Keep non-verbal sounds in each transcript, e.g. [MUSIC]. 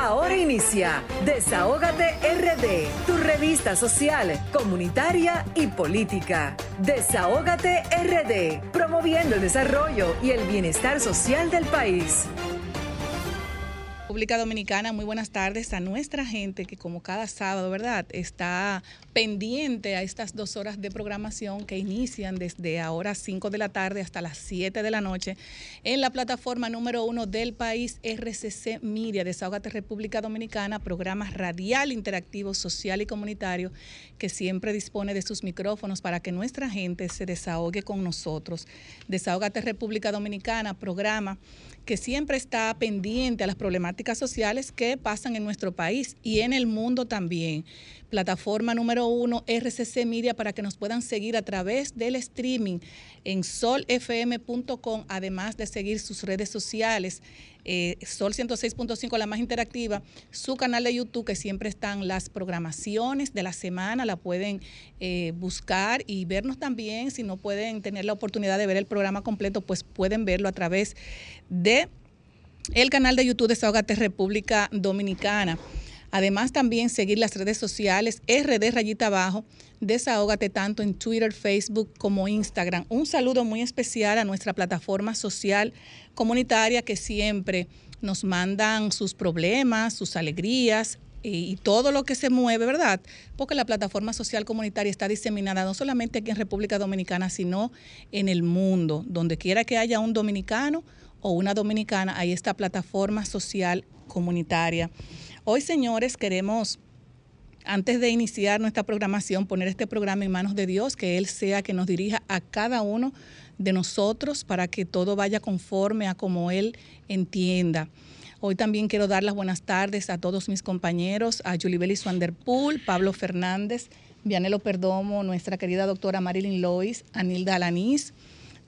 Ahora inicia Desahógate RD, tu revista social, comunitaria y política. Desahógate RD, promoviendo el desarrollo y el bienestar social del país. República Dominicana, muy buenas tardes a nuestra gente que como cada sábado, ¿verdad? Está pendiente a estas dos horas de programación que inician desde ahora 5 de la tarde hasta las 7 de la noche en la plataforma número uno del país RCC Miria, Desahogate República Dominicana, programa radial, interactivo, social y comunitario que siempre dispone de sus micrófonos para que nuestra gente se desahogue con nosotros. Desahogate República Dominicana, programa que siempre está pendiente a las problemáticas sociales que pasan en nuestro país y en el mundo también. Plataforma número uno, RCC Media, para que nos puedan seguir a través del streaming en solfm.com, además de seguir sus redes sociales. Eh, Sol 106.5, la más interactiva, su canal de YouTube, que siempre están las programaciones de la semana, la pueden eh, buscar y vernos también. Si no pueden tener la oportunidad de ver el programa completo, pues pueden verlo a través de el canal de YouTube de Desahogate República Dominicana. Además, también seguir las redes sociales RD Rayita Abajo, Desahógate tanto en Twitter, Facebook como Instagram. Un saludo muy especial a nuestra plataforma social comunitaria que siempre nos mandan sus problemas, sus alegrías, y, todo lo que se mueve, ¿verdad? Porque la plataforma social comunitaria está diseminada no solamente aquí en República Dominicana, sino en el mundo. Donde quiera que haya un dominicano o una dominicana, hay esta plataforma social comunitaria. Hoy, señores, queremos antes de iniciar nuestra programación, poner este programa en manos de Dios, que Él sea que nos dirija a cada uno de nosotros para que todo vaya conforme a como Él entienda. Hoy también quiero dar las buenas tardes a todos mis compañeros, a Julie Swanderpool, Pablo Fernández, Vianelo Perdomo, nuestra querida doctora Marilyn Lois, Anilda Alanís,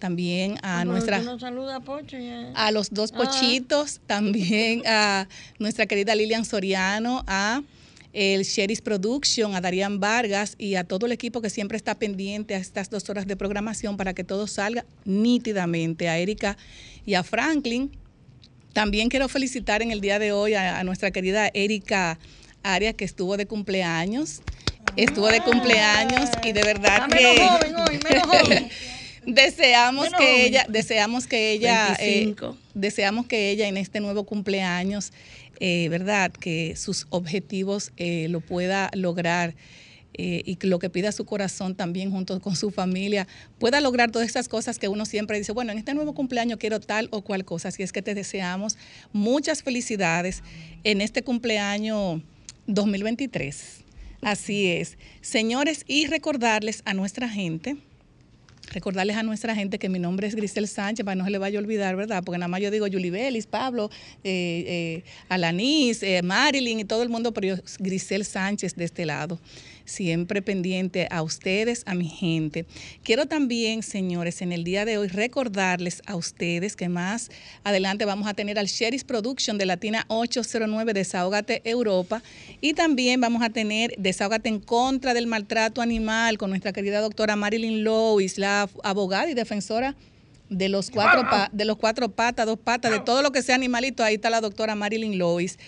también a nuestra a, los dos ah. pochitos, también a nuestra querida Lilian Soriano, a el Sheris Production, a Darían Vargas y a todo el equipo que siempre está pendiente a estas dos horas de programación para que todo salga nítidamente, a Erika y a Franklin. También quiero felicitar en el día de hoy a, nuestra querida Erika Arias, que estuvo de cumpleaños. Estuvo de cumpleaños y de verdad que... [LAUGHS] deseamos que ella, deseamos que ella, eh, deseamos que ella en este nuevo cumpleaños, eh, verdad, que sus objetivos eh, lo pueda lograr. y lo que pida su corazón también junto con su familia, pueda lograr todas esas cosas que uno siempre dice, bueno, en este nuevo cumpleaños quiero tal o cual cosa. Así es que te deseamos muchas felicidades en este cumpleaños 2023. Así es. Señores, y recordarles a nuestra gente recordarles a nuestra gente que mi nombre es Grisel Sánchez, para no se le vaya a olvidar, ¿verdad? Porque nada más yo digo Julie Belis, Pablo, eh, eh, Alanis, eh, Marilyn y todo el mundo, pero yo Grisel Sánchez de este lado siempre pendiente a ustedes, a mi gente. Quiero también, señores, en el día de hoy recordarles a ustedes que más adelante vamos a tener al Sheris Production de Latina 809 Desahógate Europa y también vamos a tener Desahógate en contra del maltrato animal con nuestra querida doctora Marilyn Lois, la abogada y defensora de los cuatro de los cuatro patas, dos patas, de todo lo que sea animalito, ahí está la doctora Marilyn Lois.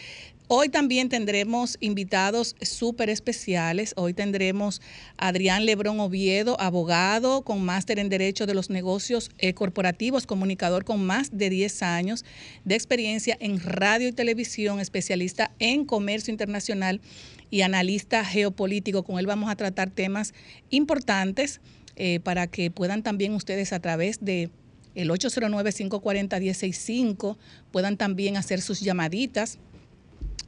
Hoy también tendremos invitados súper especiales. Hoy tendremos a Adrián Lebrón Oviedo, abogado con máster en Derecho de los Negocios eh, Corporativos, comunicador con más de 10 años de experiencia en radio y televisión, especialista en comercio internacional y analista geopolítico. Con él vamos a tratar temas importantes eh, para que puedan también ustedes a través de el 809-540-165 puedan también hacer sus llamaditas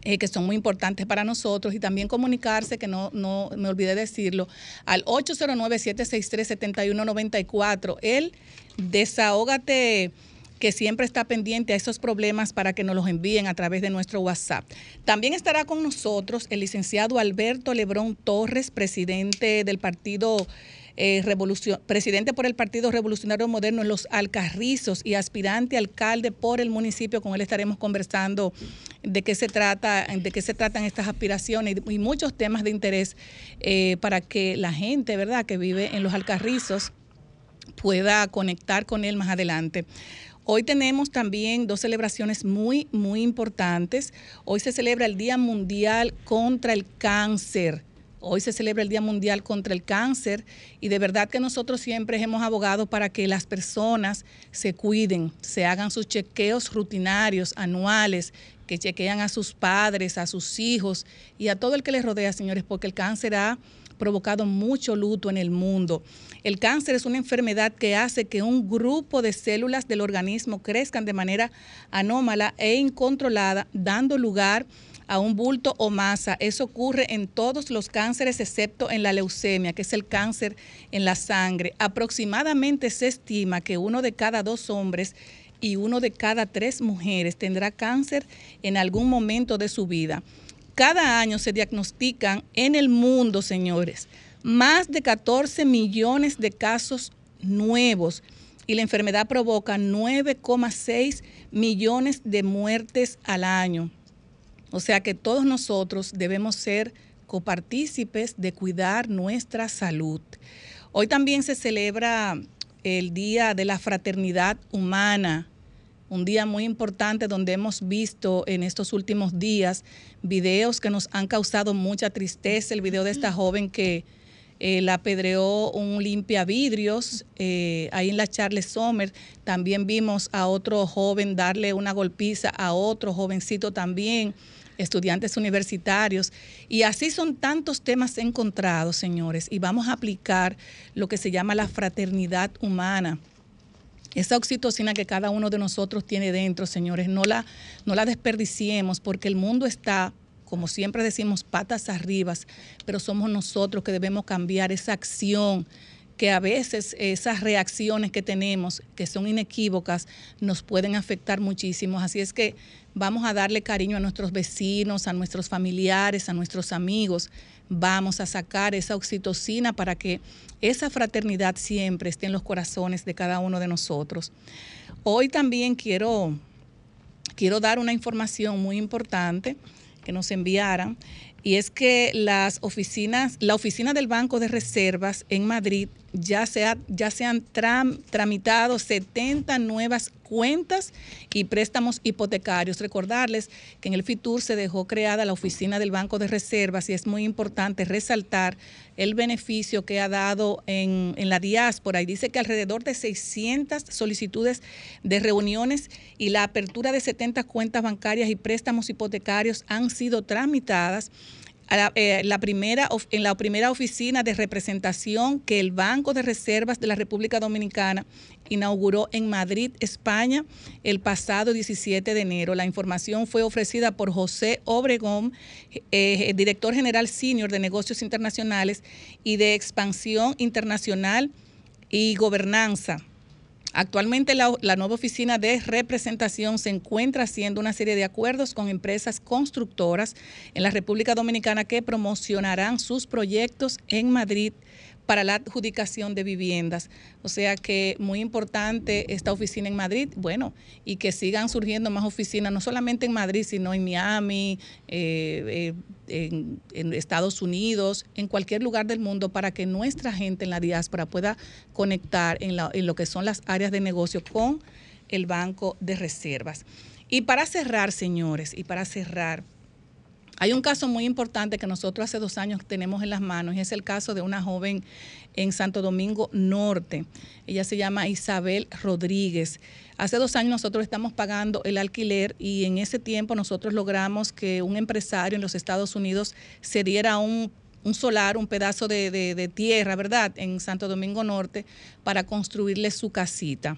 eh, que son muy importantes para nosotros y también comunicarse, que no, no me olvidé decirlo, al 809-763-7194. El desahógate que siempre está pendiente a esos problemas para que nos los envíen a través de nuestro WhatsApp. También estará con nosotros el licenciado Alberto Lebrón Torres, presidente del partido eh, presidente por el Partido Revolucionario Moderno en Los Alcarrizos y aspirante alcalde por el municipio. Con él estaremos conversando de qué se trata, de qué se tratan estas aspiraciones y, muchos temas de interés eh, para que la gente, ¿verdad?, que vive en Los Alcarrizos pueda conectar con él más adelante. Hoy tenemos también dos celebraciones muy, muy importantes. Hoy se celebra el Día Mundial contra el Cáncer. Hoy se celebra el Día Mundial contra el Cáncer y de verdad que nosotros siempre hemos abogado para que las personas se cuiden, se hagan sus chequeos rutinarios, anuales, que chequean a sus padres, a sus hijos y a todo el que les rodea, señores, porque el cáncer ha provocado mucho luto en el mundo. El cáncer es una enfermedad que hace que un grupo de células del organismo crezcan de manera anómala e incontrolada, dando lugar a un bulto o masa. Eso ocurre en todos los cánceres excepto en la leucemia, que es el cáncer en la sangre. Aproximadamente se estima que uno de cada dos hombres y uno de cada tres mujeres tendrá cáncer en algún momento de su vida. Cada año se diagnostican en el mundo, señores, más de 14 millones de casos nuevos y la enfermedad provoca 9,6 millones de muertes al año. O sea que todos nosotros debemos ser copartícipes de cuidar nuestra salud. Hoy también se celebra el Día de la Fraternidad Humana un día muy importante donde hemos visto en estos últimos días videos que nos han causado mucha tristeza. El video de esta joven que eh, la apedreó un limpia vidrios eh, ahí en la Charles Sommer. También vimos a otro joven darle una golpiza a otro jovencito también estudiantes universitarios. Y así son tantos temas encontrados, señores, y vamos a aplicar lo que se llama la fraternidad humana esa oxitocina que cada uno de nosotros tiene dentro, señores, no la, no la desperdiciemos porque el mundo está, como siempre decimos, patas arriba, pero somos nosotros que debemos cambiar esa acción que a veces esas reacciones que tenemos, que son inequívocas, nos pueden afectar muchísimo. Así es que vamos a darle cariño a nuestros vecinos, a nuestros familiares, a nuestros amigos, vamos a sacar esa oxitocina para que esa fraternidad siempre esté en los corazones de cada uno de nosotros. Hoy también quiero, quiero dar una información muy importante que nos enviaran y es que las oficinas, la oficina del Banco de Reservas en Madrid ya se, ya se han tramitado 70 nuevas cuentas y préstamos hipotecarios. Recordarles que en el FITUR se dejó creada la oficina del Banco de Reservas y es muy importante resaltar el beneficio que ha dado en, en la diáspora. Y dice que alrededor de 600 solicitudes de reuniones y la apertura de 70 cuentas bancarias y préstamos hipotecarios han sido tramitadas eh, la, primera, en la primera oficina de representación que el Banco de Reservas de la República Dominicana inauguró en Madrid, España, el pasado 17 de enero. La información fue ofrecida por José Obregón, eh, director general senior de negocios internacionales y de expansión internacional y gobernanza Actualmente la, nueva oficina de representación se encuentra haciendo una serie de acuerdos con empresas constructoras en la República Dominicana que promocionarán sus proyectos en Madrid para la adjudicación de viviendas. O sea que muy importante esta oficina en Madrid, bueno, y que sigan surgiendo más oficinas, no solamente en Madrid, sino en Miami, eh, eh, en, Estados Unidos, en cualquier lugar del mundo, para que nuestra gente en la diáspora pueda conectar en, en lo que son las áreas de negocio con el Banco de Reservas. Y para cerrar, señores, y para cerrar, hay un caso muy importante que nosotros hace dos años tenemos en las manos y es el caso de una joven en Santo Domingo Norte. Ella se llama Isabel Rodríguez. Hace dos años nosotros estamos pagando el alquiler y en ese tiempo nosotros logramos que un empresario en los Estados Unidos se diera un, solar, un pedazo de, de tierra, ¿verdad?, en Santo Domingo Norte para construirle su casita.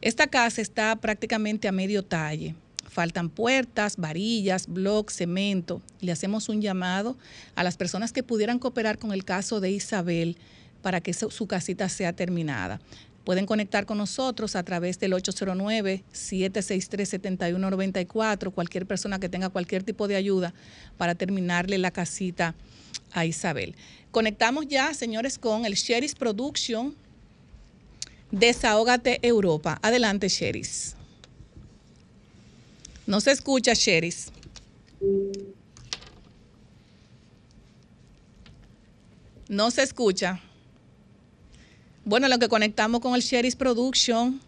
Esta casa está prácticamente a medio talle faltan puertas, varillas, blocks, cemento. Le hacemos un llamado a las personas que pudieran cooperar con el caso de Isabel para que su, casita sea terminada. Pueden conectar con nosotros a través del 809-763-7194, cualquier persona que tenga cualquier tipo de ayuda para terminarle la casita a Isabel. Conectamos ya, señores, con el Sheris Production. Desahógate Europa. Adelante, Sheris. No se escucha, Sheris. No se escucha. Bueno, lo que conectamos con el Sheris Production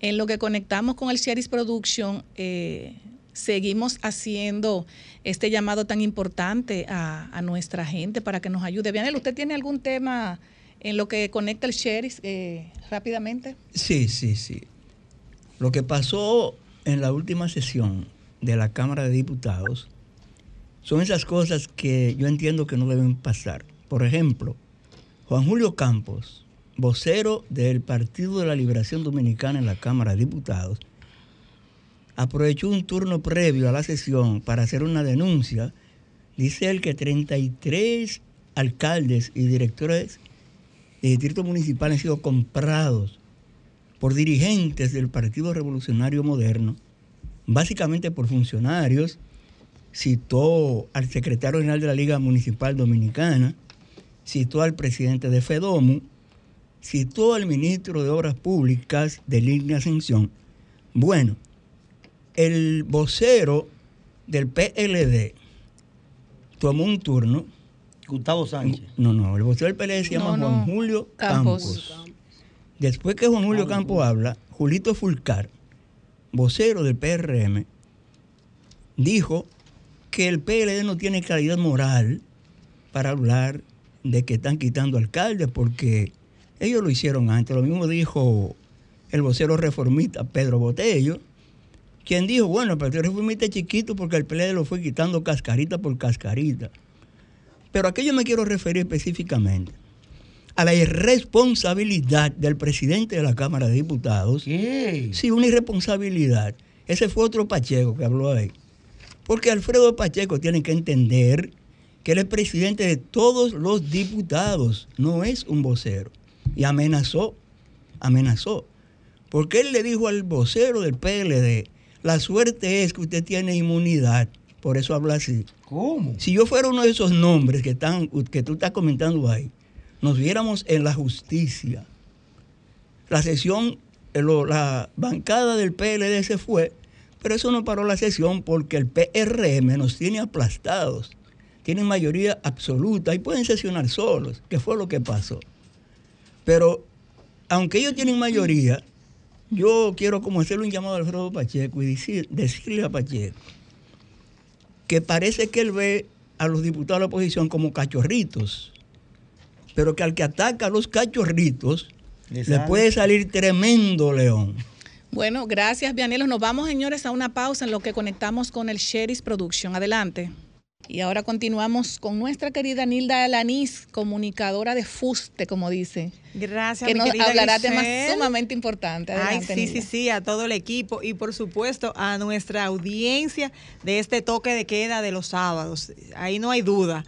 En lo que conectamos con el Sheriff Production, eh, seguimos haciendo este llamado tan importante a, nuestra gente para que nos ayude. Vianel, ¿usted tiene algún tema en lo que conecta el Sheriff eh, rápidamente? Sí, sí, sí. Lo que pasó en la última sesión de la Cámara de Diputados son esas cosas que yo entiendo que no deben pasar. Por ejemplo, Juan Julio Campos, vocero del Partido de la Liberación Dominicana en la Cámara de Diputados, aprovechó un turno previo a la sesión para hacer una denuncia. Dice él que 33 alcaldes y directores de distrito municipal han sido comprados por dirigentes del Partido Revolucionario Moderno, básicamente por funcionarios. Citó al secretario general de la Liga Municipal Dominicana, citó al presidente de FEDOMU, citó al ministro de Obras Públicas de Línea Ascensión. Bueno, el vocero del PLD tomó un turno. Gustavo Sánchez. No, no, el vocero del PLD se llama Juan Julio Campos. Después que Juan Julio Campos habla, Julito Fulcar, vocero del PRM, dijo que el PLD no tiene calidad moral para hablar de que están quitando alcaldes porque ellos lo hicieron antes. Lo mismo dijo el vocero reformista Pedro Botello quien dijo, bueno, el Partido Reformista es chiquito porque el PLD lo fue quitando cascarita por cascarita. Pero a qué yo me quiero referir específicamente? A la irresponsabilidad del presidente de la Cámara de Diputados. Sí, una irresponsabilidad. Ese fue otro Pacheco que habló ahí. Porque Alfredo Pacheco tiene que entender que él es presidente de todos los diputados, no es un vocero. Y amenazó, amenazó. Porque él le dijo al vocero del PLD la suerte es que usted tiene inmunidad, por eso habla así. ¿Cómo? Si yo fuera uno de esos nombres que, están, que tú estás comentando ahí, nos viéramos en la justicia. La sesión, eh, la bancada del PLD se fue, pero eso no paró la sesión porque el PRM nos tiene aplastados. Tienen mayoría absoluta y pueden sesionar solos, que fue lo que pasó. Pero aunque ellos tienen mayoría, yo quiero como hacerle un llamado a Alfredo Pacheco y decirle a Pacheco que parece que él ve a los diputados de la oposición como cachorritos, pero que al que ataca a los cachorritos le puede salir tremendo león. Bueno, gracias, Vianelos. Nos vamos, señores, a una pausa en lo que conectamos con el Sherry's Production. Adelante. Y ahora continuamos con nuestra querida Nilda Alanis, comunicadora de Fuste, como dice. Gracias, que nos hablará de temas sumamente importantes. Ay, sí, sí, sí, a todo el equipo y por supuesto a nuestra audiencia de este toque de queda de los sábados. Ahí no hay duda.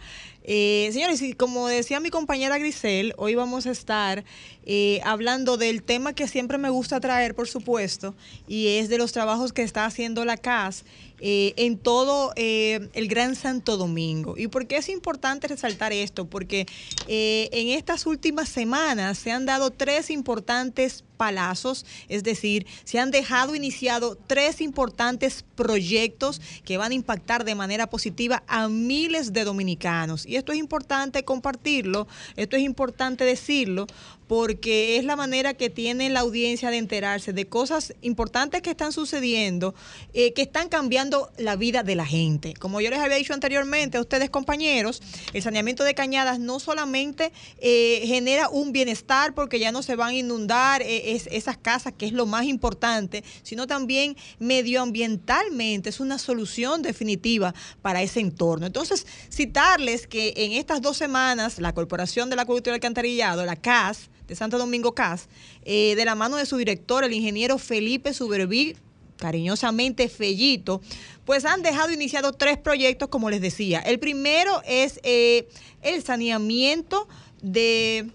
Eh, señores, y como decía mi compañera Grisel, hoy vamos a estar eh, hablando del tema que siempre me gusta traer, por supuesto, y es de los trabajos que está haciendo la CAS eh, en todo eh, el Gran Santo Domingo. ¿Y por qué es importante resaltar esto? Porque en estas últimas semanas se han dado tres importantes palazos, es decir, se han dejado iniciado tres importantes proyectos que van a impactar de manera positiva a miles de dominicanos. Y esto es importante compartirlo, esto es importante decirlo, porque es la manera que tiene la audiencia de enterarse de cosas importantes que están sucediendo, eh, que están cambiando la vida de la gente. Como yo les había dicho anteriormente a ustedes compañeros, el saneamiento de cañadas no solamente eh, genera un bienestar porque ya no se van a inundar eh, esas casas, que es lo más importante, sino también medioambientalmente es una solución definitiva para ese entorno. Entonces, citarles que en estas dos semanas la Corporación de la Cultura del Alcantarillado, la CAS, de Santo Domingo CAS, eh, de la mano de su director, el ingeniero Felipe Suberví, cariñosamente Fellito, pues han dejado iniciados tres proyectos, como les decía. El primero es eh, el saneamiento de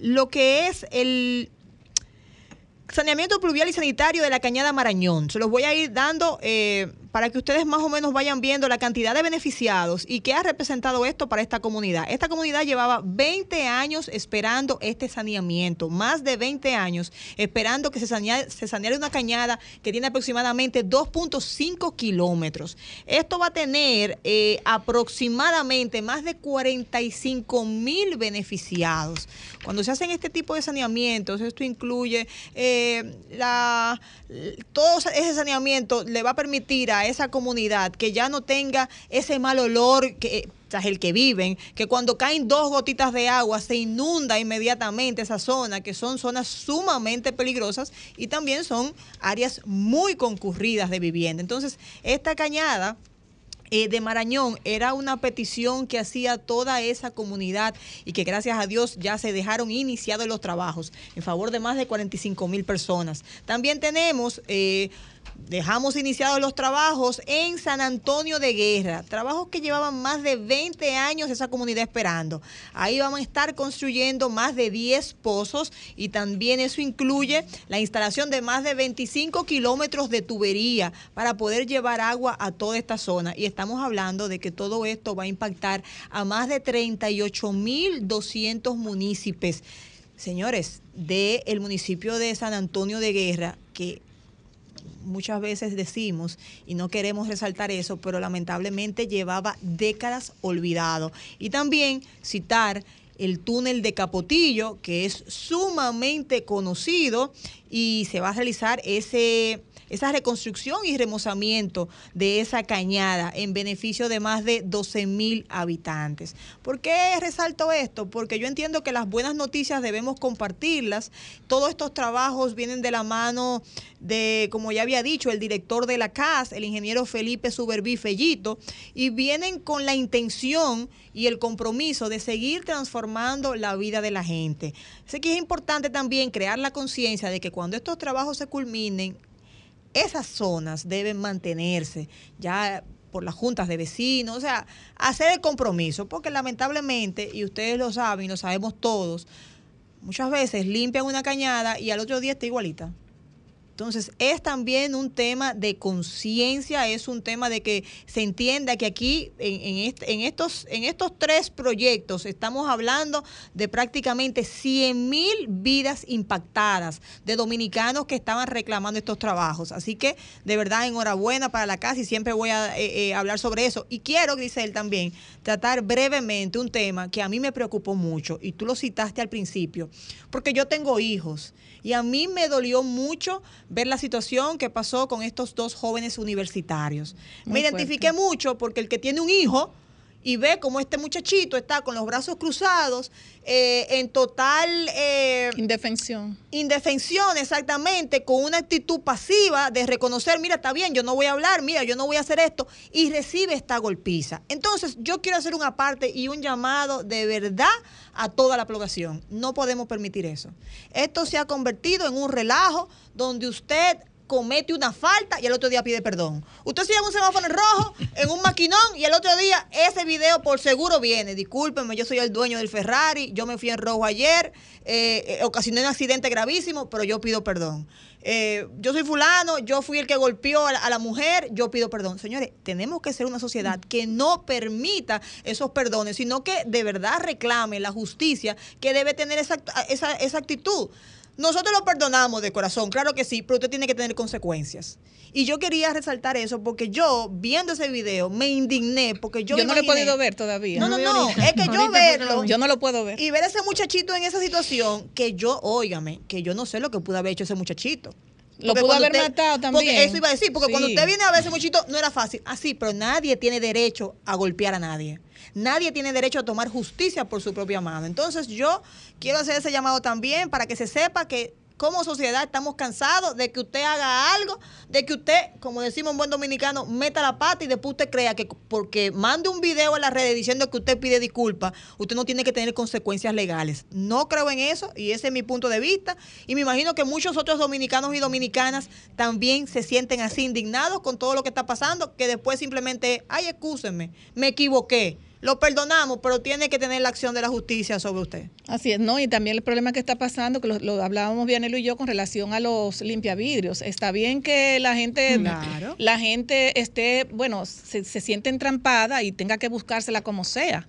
lo que es el saneamiento pluvial y sanitario de la Cañada Marañón. Se los voy a ir dando eh, para que ustedes más o menos vayan viendo la cantidad de beneficiados y qué ha representado esto para esta comunidad. Esta comunidad llevaba 20 años esperando este saneamiento, más de 20 años esperando que se saneara, se una cañada que tiene aproximadamente 2.5 kilómetros. Esto va a tener eh, aproximadamente más de 45 mil beneficiados. Cuando se hacen este tipo de saneamientos, esto incluye eh, la, todo ese saneamiento le va a permitir a esa comunidad que ya no tenga ese mal olor que tras el que viven, que cuando caen dos gotitas de agua se inunda inmediatamente esa zona, que son zonas sumamente peligrosas y también son áreas muy concurridas de vivienda. Entonces, esta cañada eh, de Marañón era una petición que hacía toda esa comunidad y que gracias a Dios ya se dejaron iniciados los trabajos en favor de más de 45 mil personas. También tenemos... Eh, dejamos iniciados los trabajos en San Antonio de Guerra, trabajos que llevaban más de 20 años esa comunidad esperando. Ahí vamos a estar construyendo más de 10 pozos y también eso incluye la instalación de más de 25 kilómetros de tubería para poder llevar agua a toda esta zona. Y estamos hablando de que todo esto va a impactar a más de 38.200 municipios. Señores, del municipio de San Antonio de Guerra, que muchas veces decimos y no queremos resaltar eso, pero lamentablemente llevaba décadas olvidado. Y también citar el túnel de Capotillo, que es sumamente conocido y se va a realizar ese esa reconstrucción y remozamiento de esa cañada en beneficio de más de 12 mil habitantes. ¿Por qué resalto esto? Porque yo entiendo que las buenas noticias debemos compartirlas. Todos estos trabajos vienen de la mano de, como ya había dicho, el director de la CAS, el ingeniero Felipe Suberbí Fellito, y vienen con la intención y el compromiso de seguir transformando la vida de la gente. Sé que es importante también crear la conciencia de que cuando estos trabajos se culminen, esas zonas deben mantenerse ya por las juntas de vecinos, o sea, hacer el compromiso, porque lamentablemente, y ustedes lo saben y lo sabemos todos, muchas veces limpian una cañada y al otro día está igualita. Entonces, es también un tema de conciencia, es un tema de que se entienda que aquí, en, en, estos, en estos tres proyectos, estamos hablando de prácticamente 100 mil vidas impactadas de dominicanos que estaban reclamando estos trabajos. Así que, de verdad, enhorabuena para la casa y siempre voy a eh, eh, hablar sobre eso. Y quiero, Grisel, también tratar brevemente un tema que a mí me preocupó mucho, y tú lo citaste al principio, porque yo tengo hijos y a mí me dolió mucho ver la situación que pasó con estos dos jóvenes universitarios. me identifiqué mucho porque el que tiene un hijo y ve cómo este muchachito está con los brazos cruzados, eh, en total... Eh, indefensión. Indefensión, exactamente, con una actitud pasiva de reconocer, mira, está bien, yo no voy a hablar, mira, yo no voy a hacer esto, y recibe esta golpiza. Entonces, yo quiero hacer una parte y un llamado de verdad a toda la población. No podemos permitir eso. Esto se ha convertido en un relajo donde usted comete una falta y el otro día pide perdón. Usted se llama un semáforo en rojo, en un maquinón, y el otro día ese video por seguro viene. Discúlpenme, yo soy el dueño del Ferrari, yo me fui en rojo ayer, eh, ocasioné un accidente gravísimo, pero yo pido perdón. Eh, yo soy fulano, yo fui el que golpeó a la, mujer, yo pido perdón. Señores, tenemos que ser una sociedad que no permita esos perdones, sino que de verdad reclame la justicia que debe tener esa, esa, esa actitud. Nosotros lo perdonamos de corazón, claro que sí, pero usted tiene que tener consecuencias. Y yo quería resaltar eso porque yo, viendo ese video, me indigné porque yo... Yo no lo he podido ver todavía. No, no, no, es que yo verlo... Yo no lo puedo ver. Y ver a ese muchachito en esa situación, que yo, óigame, que yo no sé lo que pudo haber hecho ese muchachito. Lo pudo haber matado también. Porque eso iba a decir, porque cuando usted viene a ver ese muchachito, no era fácil. Así, pero nadie tiene derecho a golpear a nadie. Nadie tiene derecho a tomar justicia por su propia mano. Entonces yo quiero hacer ese llamado también para que se sepa que como sociedad estamos cansados de que usted haga algo, de que usted, como decimos en buen dominicano, meta la pata y después usted crea que porque mande un video en las redes diciendo que usted pide disculpas, usted no tiene que tener consecuencias legales. No creo en eso y ese es mi punto de vista. Y me imagino que muchos otros dominicanos y dominicanas también se sienten así indignados con todo lo que está pasando, que después simplemente, ay, excúsenme, me equivoqué lo perdonamos, pero tiene que tener la acción de la justicia sobre usted. Así es, ¿no? Y también el problema que está pasando, que lo, hablábamos Vianelo y yo con relación a los limpiavidrios. Está bien que la gente, la gente esté, bueno, se, se siente entrampada y tenga que buscársela como sea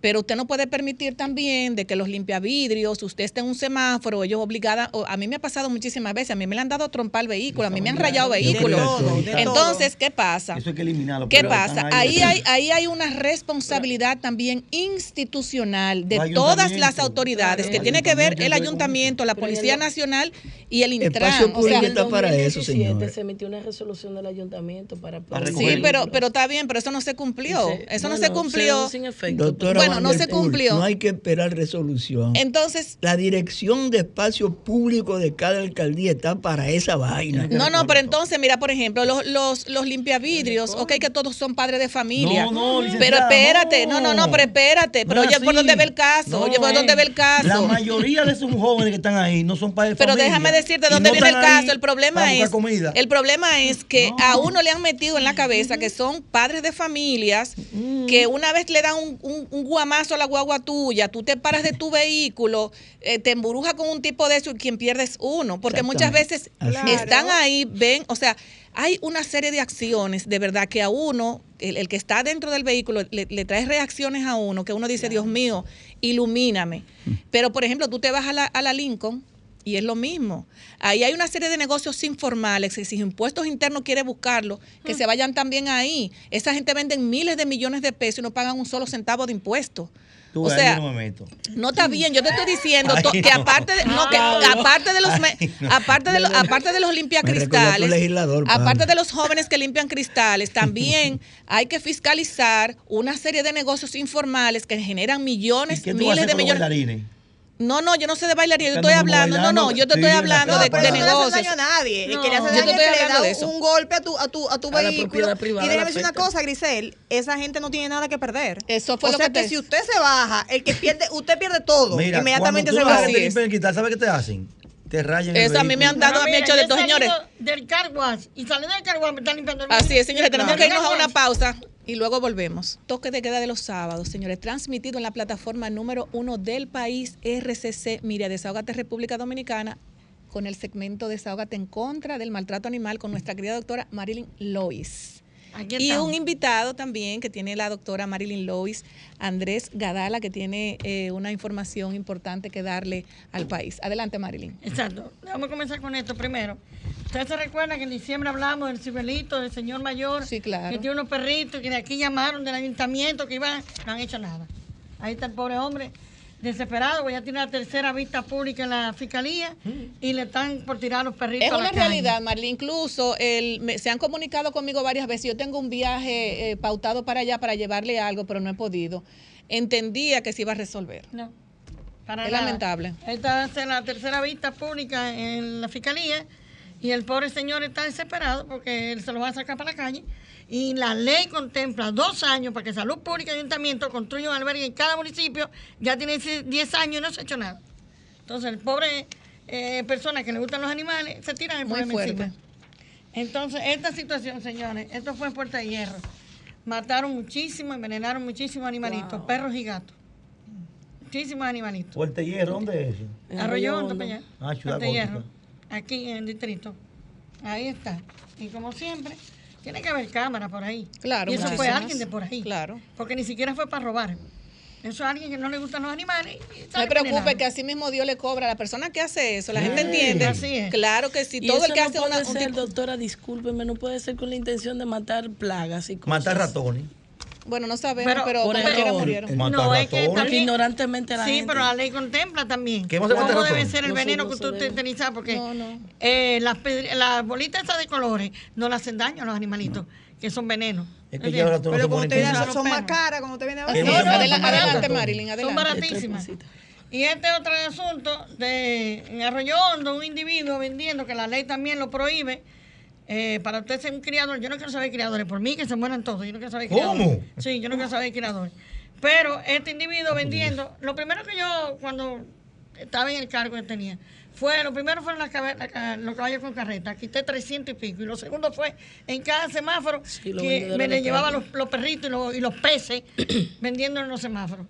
pero usted no puede permitir también de que los limpiavidrios, usted esté en un semáforo, ellos obligadas, a mí me ha pasado muchísimas veces, a mí me le han dado trompa al vehículo, a mí me han rayado vehículos. Entonces, ¿qué pasa? Eso hay que eliminarlo. ¿Qué pasa? Ahí, hay, ahí hay una responsabilidad también institucional de todas las autoridades que tiene que ver el ayuntamiento, la Policía Nacional y el Intran. O sea, está para eso, señor. Se emitió una resolución del ayuntamiento para... sí, pero, pero está bien, pero eso no se cumplió. Eso no se cumplió. Sin efecto. Bueno, no se cumplió. No hay que esperar resolución. Entonces. La dirección de espacio público de cada alcaldía está para esa vaina. No, no, pero entonces, mira, por ejemplo, los, los, los limpiavidrios, ok, que todos son padres de familia. No, no, Pero espérate, no, no, no, pero espérate. Pero oye, ¿por dónde ve el caso? oye, ¿por dónde ve el caso? La mayoría de esos jóvenes que están ahí no son padres de pero familia. Pero déjame decirte dónde viene el caso. El problema es. El problema es que a uno le han metido en la cabeza que son padres de familias, que una vez le dan un, un, un guamazo a la guagua tuya, tú te paras de tu vehículo, eh, te emburuja con un tipo de eso y quien pierdes uno, porque muchas veces están ahí, ven, o sea, hay una serie de acciones de verdad que a uno, el, que está dentro del vehículo, le, trae reacciones a uno, que uno dice, Dios mío, ilumíname. Mm. Pero, por ejemplo, tú te vas a la, a la Lincoln y es lo mismo. Ahí hay una serie de negocios informales que si impuestos internos quiere buscarlo, que mm. se vayan también ahí. Esa gente vende miles de millones de pesos y no pagan un solo centavo de impuestos o sea, no, está bien. Yo te estoy diciendo que aparte de, no, que aparte de los aparte de los aparte de los limpiacristales, aparte de los jóvenes que limpian cristales, también [LAUGHS] hay que fiscalizar una serie de negocios informales que generan millones, miles de millones. No, no, yo no sé de bailarín, yo estoy hablando, no, no, yo te estoy hablando de, de negocios. No le a nadie, no, quería hacer daño que le da un golpe a tu, a tu, a tu vehículo. y déjame decir una cosa, Grisel, esa gente no tiene nada que perder. Eso fue o lo sea que, si usted se baja, el que pierde, usted pierde todo, Mira, inmediatamente se va. quitar, ¿sabes qué te hacen? Te rayan Eso a mí me han dado, a mí hecho de todos, señores. Del carguas y saliendo del carguas me están limpiando el Así es, señores, tenemos que irnos a una pausa. Y luego volvemos. Toque de queda de los sábados, señores, transmitido en la plataforma número uno del país, RCC. Mira, Desahogate República Dominicana, con el segmento Desahogate en contra del maltrato animal con nuestra querida doctora Marilyn Lois. Y un invitado también que tiene la doctora Marilyn Lois, Andrés Gadala, que tiene eh, una información importante que darle al país. Adelante, Marilyn. Exacto. Vamos a comenzar con esto primero. ¿Usted se recuerda que en diciembre hablamos del ciberito, del señor mayor? Sí, claro. Que tiene unos perritos que de aquí llamaron del ayuntamiento que iban, no han hecho nada. Ahí está el pobre hombre desesperado, voy a tirar la tercera vista pública en la fiscalía y le están por tirar los perritos. Es una realidad, Marlene. Incluso el, se han comunicado conmigo varias veces. Yo tengo un viaje eh, pautado para allá para llevarle algo, pero no he podido. Entendía que se iba a resolver. No. es lamentable. Esta es la tercera vista pública en la fiscalía y el pobre señor está desesperado porque él se lo va a sacar para la calle y la ley contempla dos años para que Salud Pública y Ayuntamiento construyan un albergue en cada municipio, ya tiene 10 años y no se ha hecho nada. Entonces, el pobre eh, persona que le gustan los animales se tiran el problema encima. Entonces, esta situación, señores, esto fue en Puerta de Hierro. Mataron muchísimo, envenenaron muchísimos animalitos, perros y gatos. Muchísimos animalitos. ¿Puerta de Hierro dónde es eso? Arroyo Hondo, Ah, Ciudad Puerta Hierro, aquí en el distrito. Ahí está. Y como siempre, tiene que haber cámara por ahí. Claro. Y eso fue alguien de por ahí. Claro. Porque ni siquiera fue para robar. Eso es alguien que no le gustan los animales. no se preocupe que así mismo Dios le cobra a la persona que hace eso. La gente entiende. Así es. Claro que sí. Todo el que hace una. Ser, doctora, discúlpeme, no puede ser con la intención de matar plagas y cosas. Matar ratones. Bueno, no sabemos, pero, como quiera murieron. No, es que porque ignorantemente la sí, pero la ley contempla también. ¿Qué cómo debe ser el veneno que usted utiliza, porque eh, las, las bolitas esas de colores no le hacen daño a los animalitos, que son venenos. Es que pero como usted viene son más caras, como usted viene a ver. No, adelante, Marilyn, adelante. Son baratísimas. Y este otro asunto de en Arroyo Hondo, un individuo vendiendo, que la ley también lo prohíbe, eh, para usted ser un criador, yo no quiero saber criadores, por mí que se mueran todos, yo no quiero saber criadores. ¿Cómo? Sí, yo no quiero saber criadores. Pero este individuo vendiendo, lo primero que yo cuando estaba en el cargo que tenía, fue, lo primero fueron las los caballos con carreta, quité 300 y pico. Y lo segundo fue en cada semáforo que me le llevaba los, perritos y los, peces [CLEARS THROAT] vendiendo en los semáforos.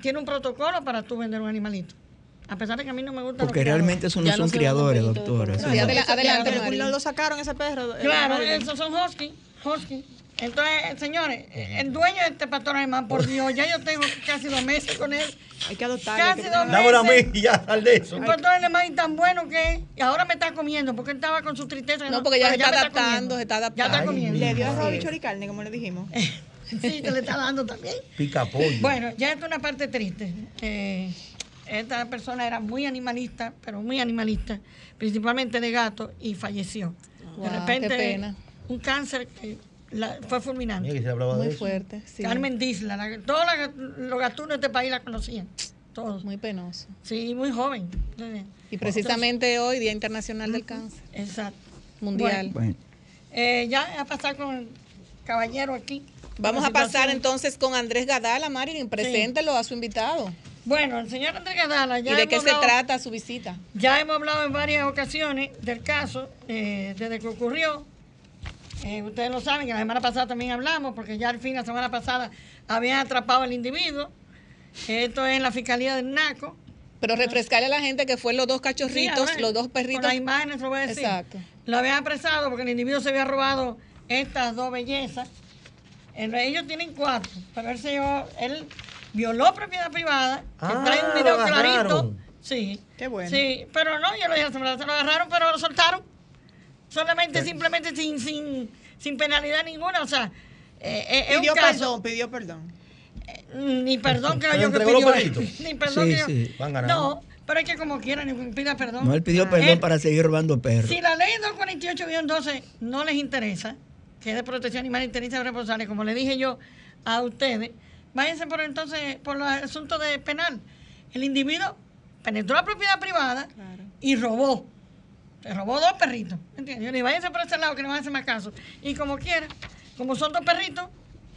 Tiene un protocolo para tú vender un animalito. A pesar de que a mí no me gusta. Porque realmente esos no son criadores, doctora. adelante, adelante, lo sacaron ese perro. Claro, esos son husky. husky. Entonces, señores, el dueño de este pastor alemán, por Dios, ya yo tengo casi dos meses con él. Hay que adoptarlo. Casi dos meses. Dámelo a mí y ya sal de eso. Un pastor alemán tan bueno que y ahora me está comiendo porque él estaba con su tristeza. No, porque ya se está adaptando, se está adaptando. Ya está comiendo. Le dio arroz, bicho y carne, como le dijimos. [LAUGHS] sí, te le está dando también. Pica pollo. Bueno, ya es una parte triste. Eh, esta persona era muy animalista, pero muy animalista, principalmente de gato, y falleció. de repente, un cáncer que fue fulminante. Muy fuerte. Carmen Disla, todos los gatunos de este país la conocían. Todos. Muy penoso. Sí, muy joven. Y precisamente hoy, Día Internacional del Cáncer. Exacto. Mundial. Bueno, eh, ya a pasar con el caballero aquí. Vamos a pasar entonces con Andrés Gadala, Marilyn. Preséntelo a su invitado. Bueno, el señor Andrés Gadala ya. ¿Y de qué se trata su visita? Ya hemos hablado en varias ocasiones del caso, eh, desde que ocurrió eh, ustedes lo saben, que la semana pasada también hablamos, porque ya al fin, la semana pasada, habían atrapado al individuo. Esto es en la Fiscalía del NACO. Pero refrescarle a la gente que fue los dos cachorritos, los dos perritos. Con las imágenes, lo voy a decir. Exacto. Lo habían apresado porque el individuo se había robado estas dos bellezas. Ellos tienen cuatro, pero él, se él violó propiedad privada, que ah, trae un video clarito. Sí. Qué bueno. Sí, pero no, yo lo dije, se lo agarraron, pero lo soltaron solamente, simplemente sin, sin, sin penalidad ninguna. O sea, eh, eh pidió es un perdón, pidió perdón. Eh, ni perdón [LAUGHS] que yo que pidió. [LAUGHS] Ni perdón que yo. No, pero es que como quiera, ni pida perdón. No, él pidió ah, perdón para seguir robando perros. Si la ley 248-12 no les interesa, que es de protección animal interesa responsable, como le dije yo a ustedes, váyanse por entonces por el asunto de penal. El individuo penetró la propiedad privada y robó se robó dos perritos. ¿Entiendes? Váyanse por ese lado que no van a hacer más caso. Y como quiera, como son dos perritos,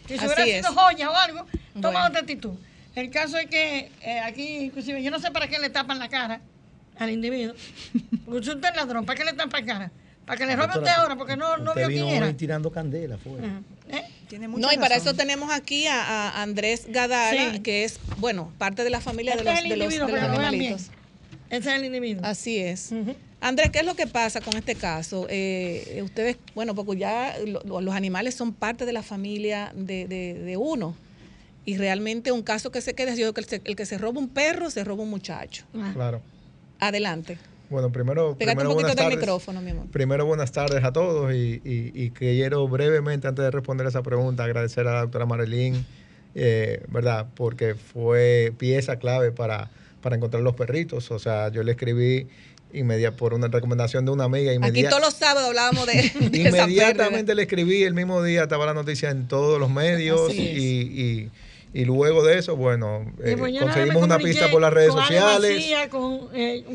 si se hubiera sido joya o algo, toma otra actitud. El caso es que eh, aquí, inclusive, yo no sé para qué le tapan la cara al individuo. [LAUGHS] Porque usted es ladrón, ¿para qué le tapan la cara? Para que le robe usted ahora, porque no, no vio quién era. tirando candela fue. ¿Eh? no, y para eso tenemos aquí a, Andrés Gadara, que es, bueno, parte de la familia de los, de los, animalitos. Ese es el individuo. Así es. Andrés, ¿qué es lo que pasa con este caso? Eh, ustedes, bueno, porque ya los animales son parte de la familia de, uno. Y realmente un caso que se queda, yo que el, que se roba un perro, se roba un muchacho. Ah. Claro. Adelante. Bueno, primero, primero un micrófono, mi amor. Primero, buenas tardes a todos y, y, quiero brevemente, antes de responder esa pregunta, agradecer a la doctora Marilyn, eh, ¿verdad? Porque fue pieza clave para, para encontrar los perritos. O sea, yo le escribí inmediatamente por una recomendación de una amiga. Aquí todos los sábados hablábamos de, [LAUGHS] Inmediatamente le escribí, el mismo día estaba la noticia en todos los medios y, y, luego de eso, bueno, eh, conseguimos una pista por las redes sociales. Eh,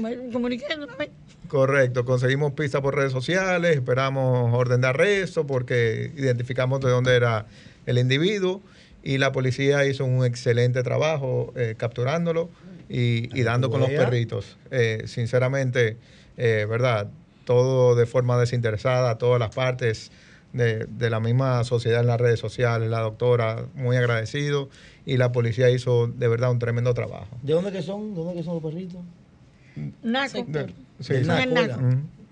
Correcto, conseguimos pista por redes sociales, esperamos orden de arresto porque identificamos de dónde era el individuo y la policía hizo un excelente trabajo eh, capturándolo y, dando con los perritos. Eh, sinceramente, eh, ¿verdad? Todo de forma desinteresada, todas las partes de, la misma sociedad en las redes sociales, la doctora, muy agradecido, y la policía hizo de verdad un tremendo trabajo. ¿De dónde que son? ¿De dónde que son los perritos? Naco. sí,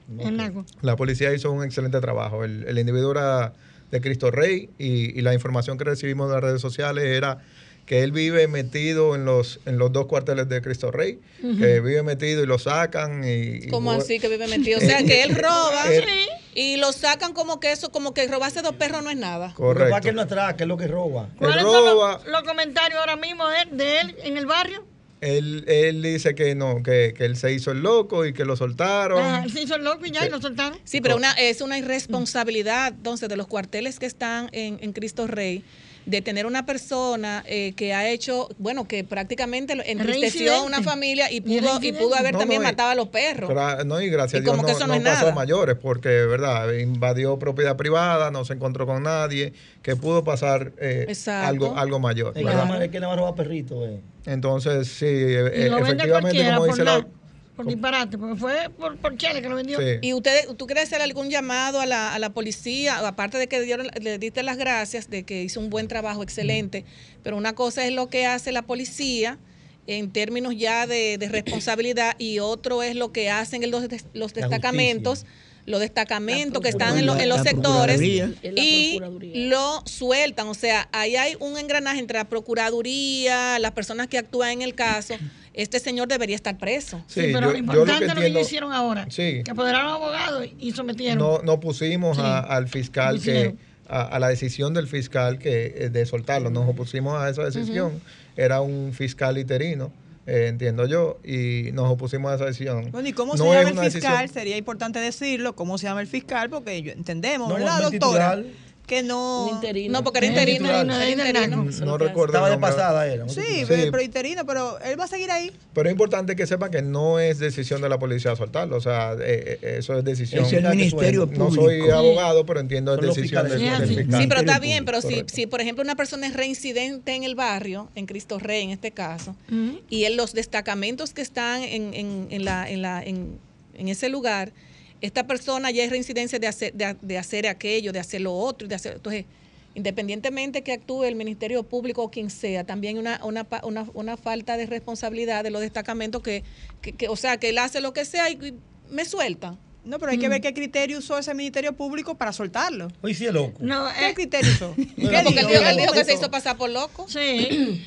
Naco. La policía hizo un excelente trabajo. El, individuo era de Cristo Rey y, y la información que recibimos de las redes sociales era que él vive metido en los en los dos cuarteles de Cristo Rey, que vive metido y lo sacan y... ¿Cómo así que vive metido? O sea, que él roba [LAUGHS] y lo sacan como que eso, como que robarse dos perros no es nada. Correcto. ¿Para que él no atrás? ¿Qué es lo que roba? ¿Cuáles son los, comentarios ahora mismo de él en el barrio? Él, él, dice que no, que, que, él se hizo el loco y que lo soltaron. Ah, se hizo el loco y ya, y lo soltaron. Sí, pero una, es una irresponsabilidad, entonces, de los cuarteles que están en, en Cristo Rey de tener una persona eh, que ha hecho, bueno, que prácticamente entristeció a una familia y pudo, y pudo haber también matado a los perros. no, y gracias a Dios no, pasó mayores, porque, ¿verdad? Invadió propiedad privada, no se encontró con nadie, que pudo pasar eh, algo, algo mayor. Es que, le va a robar perritos, eh. Entonces, sí, e, efectivamente, como dice la por disparate, porque fue por, por Chele que lo vendió. Sí. ¿Y ustedes, tú quieres hacer algún llamado a la, a la policía? Aparte de que dieron, le diste las gracias, de que hizo un buen trabajo, excelente, pero una cosa es lo que hace la policía en términos ya de, de responsabilidad y otro es lo que hacen en los, los destacamentos, los destacamentos que están en, los- en los sectores y lo sueltan. O sea, ahí hay un engranaje entre la Procuraduría, las personas que actúan en el caso. Este señor debería estar preso. Sí, Sí, pero yo- lo yo importante lo que es lo que entiendo- ellos hicieron ahora. Sí. Que apoderaron a abogados y sometieron. no, no pusimos Sí. a- al fiscal Lo que a, a la decisión del fiscal que eh, de soltarlo, nos opusimos a esa decisión. Era un fiscal interino, eh, entiendo yo, y nos opusimos a esa decisión. Bueno, ¿y cómo No se llama el fiscal? decisión- Sería importante decirlo, cómo se llama el fiscal, porque yo- entendemos, No, ¿verdad, el doctora? titular. Que no... Interino. No, porque era interino. interino, interino. interino. No recuerdo. Estaba de pasada, era. Sí, pero interino, pero él va a seguir ahí. Pero es importante que sepan que no es decisión de la policía soltarlo, o sea, eh, eh, eso es decisión. Es el Ministerio suena. no soy abogado, pero entiendo es decisión del, fiscal. Sí, pero está bien, pero si, si, por ejemplo, una persona es reincidente en el barrio, en Cristo Rey en este caso, y en los destacamentos que están en, en, en la, en, la, en, en ese lugar, esta persona ya es reincidencia de hacer, de, de hacer aquello, de hacer lo otro, de hacer, entonces, independientemente que actúe el Ministerio Público o quien sea, también una, una, pa- una, una falta de responsabilidad de los destacamentos que, que, que, o sea, que él hace lo que sea y, y me sueltan. No, pero hay que ver qué criterio usó ese Ministerio Público para soltarlo. Hoy sí es loco. No, ¿Qué eh, criterio usó? [LAUGHS] ¿Qué No, Porque él dijo? él ¿Qué dijo que se hizo pasar por loco. sí.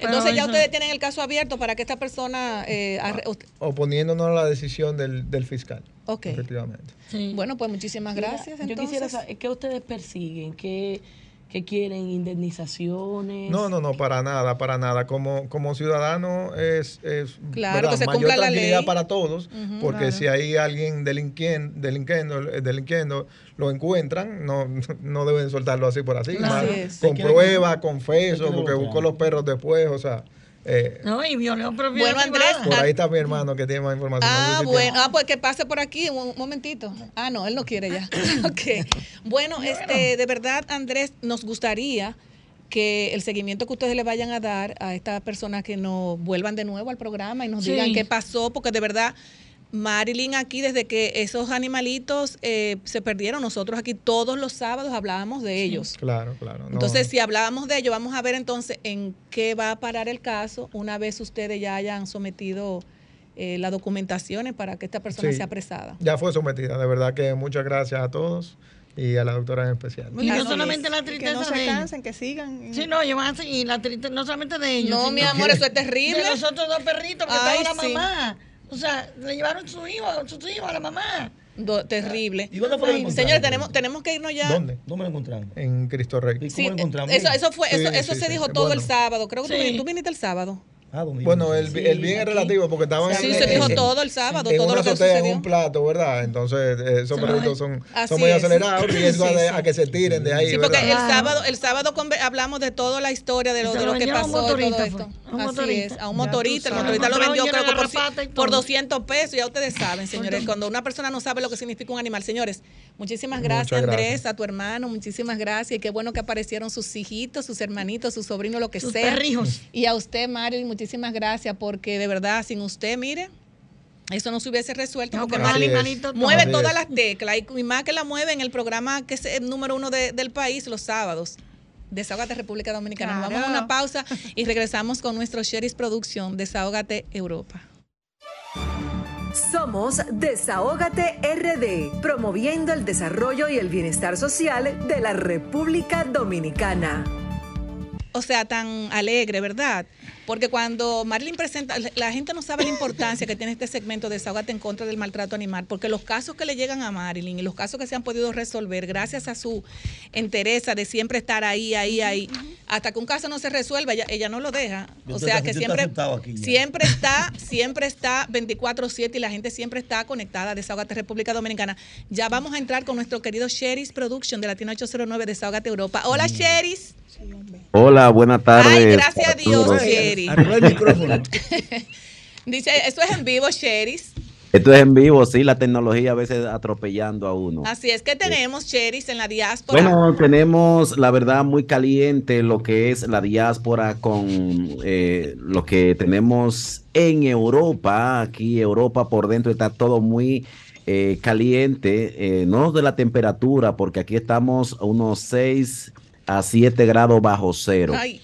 Entonces ya ustedes tienen el caso abierto para que esta persona... eh, arre- Oponiéndonos a la decisión del, del fiscal. Ok. Efectivamente. Sí. Bueno, pues muchísimas Mira, gracias. Yo quisiera entonces. saber, ¿qué ustedes persiguen? ¿Qué, qué quieren? ¿Indemnizaciones? No, no, no, para nada, para nada. Como, como ciudadano es, es Claro, que se mayor cumpla la tranquilidad ley. para todos, porque claro. si hay alguien delinquien, delinquiendo, delinquiendo, lo encuentran, no, [LAUGHS] no deben soltarlo así por así. Claro. más Así es. Con prueba, confeso, porque busco los perros después, o sea. Eh, No, y violó propiedad Bueno, Andrés, privada. por ahí está mi hermano que tiene más información. No sé Ah, bueno. Ah, pues que pase por aquí un, un momentito. Ah, no, él no quiere ya. [LAUGHS] [LAUGHS] ok. Bueno, este, de verdad, Andrés, nos gustaría que el seguimiento que ustedes le vayan a dar a estas personas que nos vuelvan de nuevo al programa y nos Sí. digan qué pasó, porque de verdad, Marilyn aquí, desde que esos animalitos eh, se perdieron, nosotros aquí todos los sábados hablábamos de ellos. Claro, claro. no. Entonces, si hablábamos de ello, vamos a ver entonces en qué va a parar el caso una vez ustedes ya hayan sometido eh, las documentaciones para que esta persona Sí. sea apresada. Ya fue sometida, de verdad que muchas gracias a todos y a la doctora en especial. Y no solamente es. la Que tristeza no de se ellos. cansen, que sigan. Sí, no, ellos van a seguir la tristeza, no solamente de ellos. No, sino mi amor, eso es De terrible. los otros dos perritos que Ay, estaba la sí. O sea, le llevaron su hijo, sus hijos a la mamá. Do- terrible. ¿Y dónde fue señores, tenemos, tenemos que irnos ya. ¿Dónde? ¿Dónde lo encontraron? En Cristo Rey. ¿Y Sí, cómo lo encontramos? eso, eso fue, Sí, eso, eso sí, se sí. dijo todo el Bueno. sábado. Creo que tú, Sí. viniste- tú viniste el sábado. Ah, ¿dónde Bueno, el, Sí, el bien es relativo porque estaban Sí, en, se dijo todo el sábado, en todo una lo que azotea, en sucedió. un plato, ¿verdad? Entonces, eh, esos perritos son, son muy es. acelerados, riesgo sí. a que se tiren de ahí, Sí, porque ¿verdad? el sábado, el sábado hablamos de toda la historia de lo, de lo que a pasó y todo motorista, esto. A Así motorista. es, a un motorista. El motorista lo vendió creo que por, y por todo. 200 pesos. Ya ustedes saben, señores, cuando una persona no sabe lo que significa un animal. Señores, muchísimas gracias, Andrés, a tu hermano, muchísimas gracias. Y qué bueno que aparecieron sus hijitos, sus hermanitos, sus sobrinos, lo que Sus sea. perrijos. Y a usted, Mario, muchísimas gracias, porque de verdad, sin usted, mire, eso no se hubiese resuelto. No, porque mueve Así todas es. las teclas y, y más que la mueve en el programa que es el número uno de- del país los sábados. Desahógate República Dominicana. Vamos a una pausa y regresamos con nuestro Sheris Producción Desahógate Europa. Somos Desahógate RD, promoviendo el desarrollo y el bienestar social de la República Dominicana. O sea, tan alegre, ¿verdad? Porque cuando Marilyn presenta, la gente no sabe la importancia que tiene este segmento de Desahógate en contra del maltrato animal, porque los casos que le llegan a Marilyn y los casos que se han podido resolver gracias a su entereza de siempre estar ahí, ahí, ahí, hasta que un caso no se resuelva, ella, ella no lo deja. Yo O sea, que siempre, siempre está, siempre está 24/7 y la gente siempre está conectada a Desahógate República Dominicana. Ya vamos a entrar con nuestro querido Sheris Production de Latino 809 Desahógate Europa. Hola, Sheris. Hola, buenas tardes. Ay, gracias a Dios, todos. Sherry. Arregla el micrófono. [LAUGHS] Dice, esto es en vivo, Sheris. Esto es en vivo, sí, la tecnología a veces atropellando a uno. Así es que tenemos, Cheris, en la diáspora. Bueno, tenemos, la verdad, muy caliente lo que es la diáspora con eh, lo que tenemos en Europa. Aquí Europa por dentro está todo muy eh, caliente, eh, no de la temperatura, porque aquí estamos a unos 6 a 7 grados bajo cero. Ay,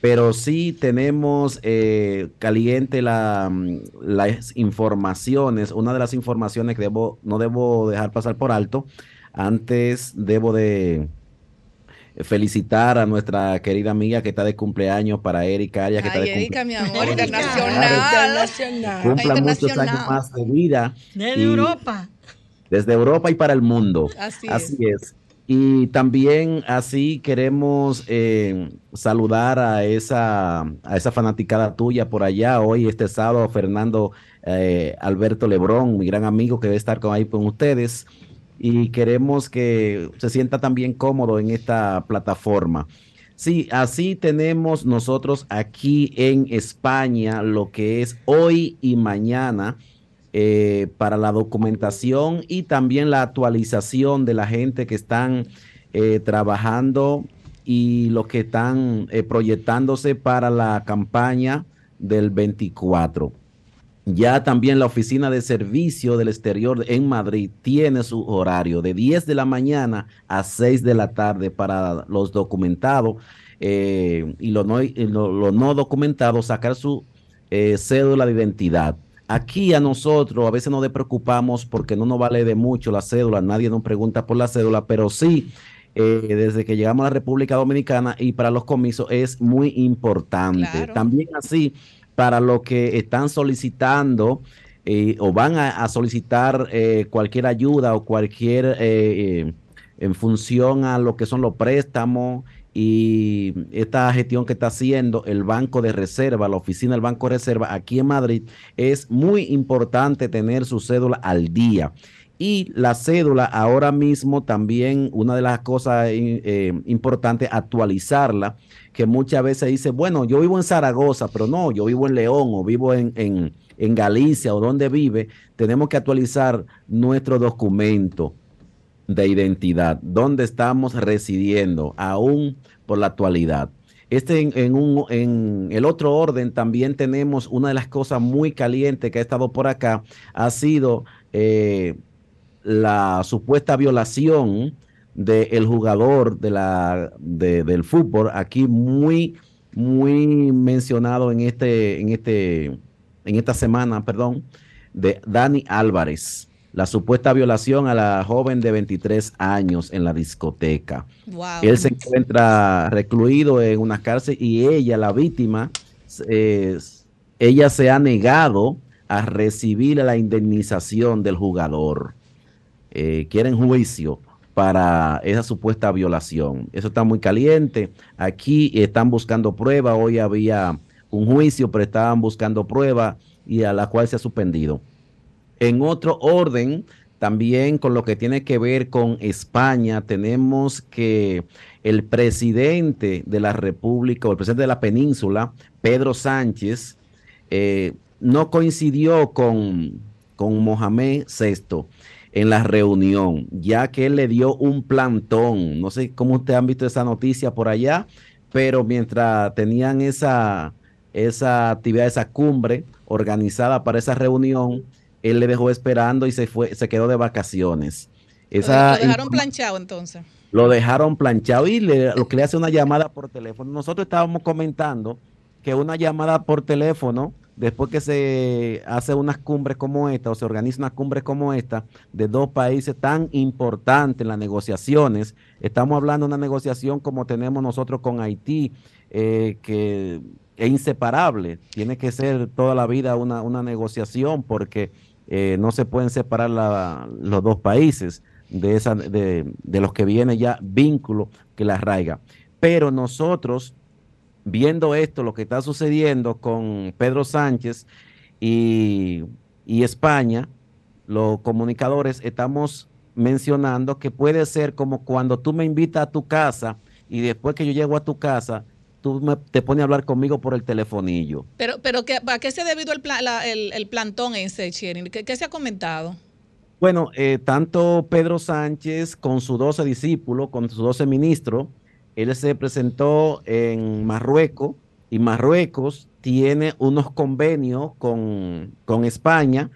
Pero sí tenemos eh, caliente la, mm, las informaciones. Una de las informaciones que debo, no debo dejar pasar por alto. Antes debo de felicitar a nuestra querida amiga que está de cumpleaños para Erika Arias, que está de Erika, mi cumpleaños. amor, internacional. Internacional. Cumpla muchos años más de vida. Desde y- Europa. Desde Europa y para el mundo. Así Así es. Y también así queremos eh, saludar a esa, a esa fanaticada tuya por allá. Hoy, este sábado, Fernando eh, Alberto Lebrón, mi gran amigo que debe estar con, ahí con ustedes. Y queremos que se sienta también cómodo en esta plataforma. Sí, así tenemos nosotros aquí en España lo que es hoy y mañana eh, para la documentación y también la actualización de la gente que están eh, trabajando y los que están eh, proyectándose para la campaña del 24. Ya también la oficina de servicio del exterior en Madrid tiene su horario de 10 de la mañana a 6 de la tarde para los documentados eh, y los no, lo- no documentados sacar su eh, cédula de identidad. Aquí a nosotros a veces nos preocupamos porque no nos vale de mucho la cédula, nadie nos pregunta por la cédula, pero sí, eh, desde que llegamos a la República Dominicana y para los comisos es muy importante. Claro. También así, para los que están solicitando eh, o van a, a solicitar eh, cualquier ayuda o cualquier en función a lo que son los préstamos y esta gestión que está haciendo el Banco de Reserva, la oficina del Banco de Reserva aquí en Madrid, es muy importante tener su cédula al día. Y la cédula ahora mismo también, una de las cosas eh, eh, importantes, actualizarla, que muchas veces dice, bueno, yo vivo en Zaragoza, pero no, yo vivo en León o vivo en, en, en Galicia o donde vive, tenemos que actualizar nuestro documento de identidad, dónde estamos residiendo, aún por la actualidad. Este en, en un, en el otro orden también tenemos una de las cosas muy calientes que ha estado por acá, ha sido eh, la supuesta violación del jugador de la, de- del fútbol, aquí muy, muy mencionado en, este, en, este, en esta semana, perdón, de Dani Álvarez la supuesta violación a la joven de 23 años en la discoteca. Wow. Él se encuentra recluido en una cárcel y ella, la víctima, eh, ella se ha negado a recibir la indemnización del jugador. Eh, quieren juicio para esa supuesta violación. Eso está muy caliente. Aquí están buscando prueba. Hoy había un juicio, pero estaban buscando prueba y a la cual se ha suspendido. En otro orden, también con lo que tiene que ver con España, tenemos que el presidente de la República o el presidente de la península, Pedro Sánchez, eh, no coincidió con, con Mohamed VI en la reunión, ya que él le dio un plantón. No sé cómo ustedes han visto esa noticia por allá, pero mientras tenían esa, esa actividad, esa cumbre organizada para esa reunión, él le dejó esperando y se fue, se quedó de vacaciones. Esa lo dejaron planchado entonces. lo dejaron planchado y le, lo que le hace una llamada por teléfono. Nosotros estábamos comentando que una llamada por teléfono, después que se hace unas cumbres como esta o se organiza una cumbre como esta de dos países tan importantes en las negociaciones, estamos hablando de una negociación como tenemos nosotros con Haití, eh, que es inseparable, tiene que ser toda la vida una, una negociación porque eh, no se pueden separar los dos países de, esa, de los que viene ya vínculo que la arraiga. Pero nosotros, viendo esto, lo que está sucediendo con Pedro Sánchez y, y España, los comunicadores estamos mencionando que puede ser como cuando tú me invitas a tu casa y después que yo llego a tu casa, tú me, te pones a hablar conmigo por el telefonillo. Pero, pero ¿qué, ¿a qué se ha debido el, pla- la- el, el plantón ese? ¿Qué, qué se ha comentado? Bueno, eh, tanto Pedro Sánchez con sus 12 discípulos, con sus 12 ministros, él se presentó en Marruecos y Marruecos tiene unos convenios con, con España,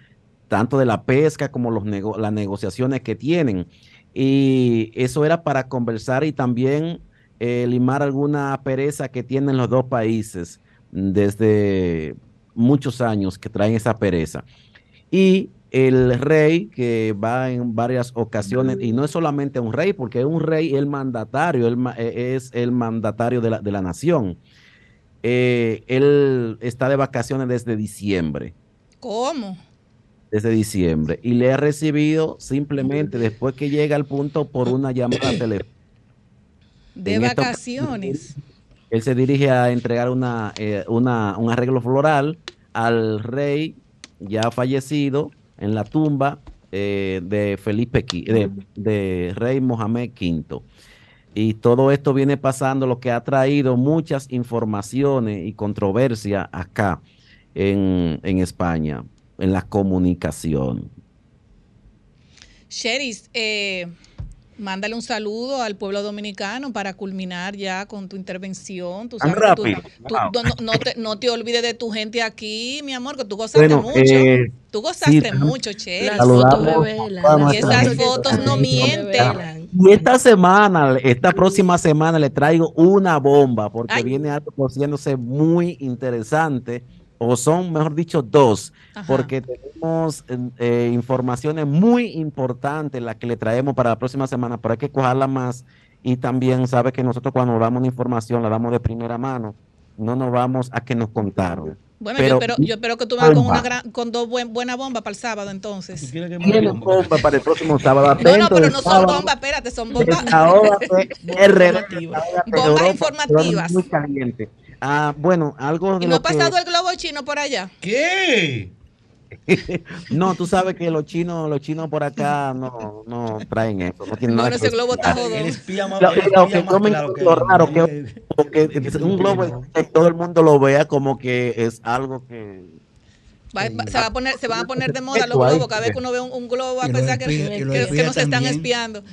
tanto de la pesca como los nego- las negociaciones que tienen. Y eso era para conversar y también eh, limar alguna pereza que tienen los dos países desde muchos años que traen esa pereza. Y el rey que va en varias ocasiones, y no es solamente un rey, porque es un rey, el mandatario, eh, es el mandatario de la, de la nación. Eh, él está de vacaciones desde diciembre, ¿Cómo? desde diciembre, y le ha recibido simplemente después que llega al punto por una llamada telefónica. De En vacaciones. Él se dirige a entregar una, eh, una- un arreglo floral al rey ya fallecido en la tumba eh, de Felipe de rey Mohamed V. Y todo esto viene pasando, lo que ha traído muchas informaciones y controversia acá en, en España, en la comunicación. Sheris, eh, mándale un saludo al pueblo dominicano para culminar ya con tu intervención. Tú sabes que tú- rápido. tú- Wow. no, te, no te olvides de tu gente aquí, mi amor, que tú gozaste Bueno, mucho. eh, tú gozaste sí, mucho, Cheris. Las fotos revelan. Y esas fotos no mienten. Y esta semana, esta próxima semana, le traigo una bomba porque Ay. viene algo cociéndose muy interesante, o son, mejor dicho, dos, Ajá. porque tenemos eh, informaciones muy importantes las que le traemos para la próxima semana, pero hay que cogerla más. Y también sabe que nosotros cuando damos una información la damos de primera mano, no nos vamos a que nos contaron. Bueno, Pero- yo, espero, yo espero que tú vengas con, una gran, con dos buen, buenas bombas para el sábado, entonces. Bomba para el próximo sábado. No, no, pero no son bombas, espérate, son bombas. Desahógate, [LAUGHS] Bombas informativas. Muy caliente. Ah, bueno, algo de ¿Y no lo ha pasado que... el globo chino por allá? ¿Qué? [LAUGHS] No, tú sabes que los chinos, los chinos por acá no, no traen eso. No tienen Bueno, nada ese globo está más, Lo, lo que yo me claro que encuentro raro que, porque es un globo que todo el mundo lo vea como que es algo que Va- va- se, va a poner, se van a poner de moda los globos. Cada vez que uno ve un, un globo, va a pensar que, que- que nos están espiando.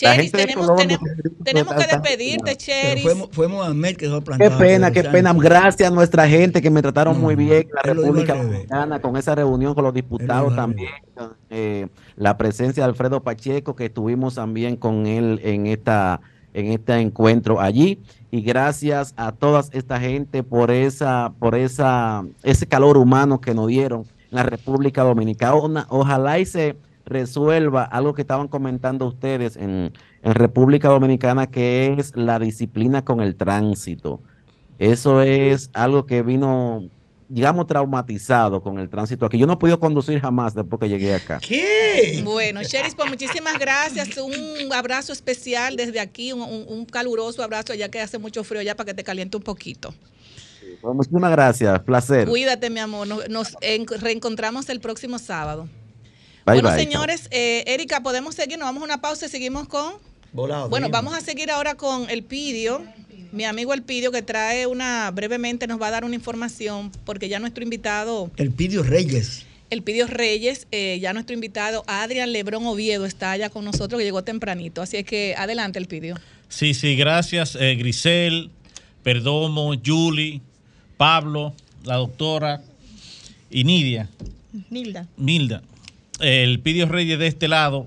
Cheris, tenemos, Colombia tenemos, tenemos que despedirte, Cheris. fue, fue Mohamed que dejó Qué pena, qué pena. Gracias a nuestra gente que me trataron No, muy bien en la República. Dominicana con esa reunión con los diputados también. eh, la presencia de Alfredo Pacheco, que estuvimos también con él en esta en este encuentro allí. Y gracias a toda esta gente por esa, por esa, ese calor humano que nos dieron en la República Dominicana. Ojalá y se resuelva algo que estaban comentando ustedes en, en República Dominicana, que es la disciplina con el tránsito. Eso es algo que vino, digamos, traumatizado con el tránsito aquí. Yo no he podido conducir jamás después que llegué acá. ¿Qué? Bueno, Cheris, pues muchísimas gracias. Un abrazo especial desde aquí, un, un- un caluroso abrazo, ya que hace mucho frío ya para que te caliente un poquito. Pues muchísimas gracias, placer. Cuídate, mi amor. Nos, nos en- reencontramos el próximo sábado. Bye, bueno, bye, señores, eh, Erika, podemos seguir. Nos vamos a una pausa y seguimos con. Volado, Bueno, vamos a seguir ahora con el Pidio. Mi amigo El Pidio, que trae una, brevemente nos va a dar una información, porque ya nuestro invitado, El Pidio Reyes. El Pidio Reyes, eh, ya nuestro invitado, Adrián Lebrón Oviedo, está allá con nosotros, que llegó tempranito. Así es que adelante, El Pidio. Sí, sí, gracias, eh, Grisel, Perdomo, Julie, Pablo, la doctora y Nidia, Nilda. Milda. El Pidio Reyes de este lado.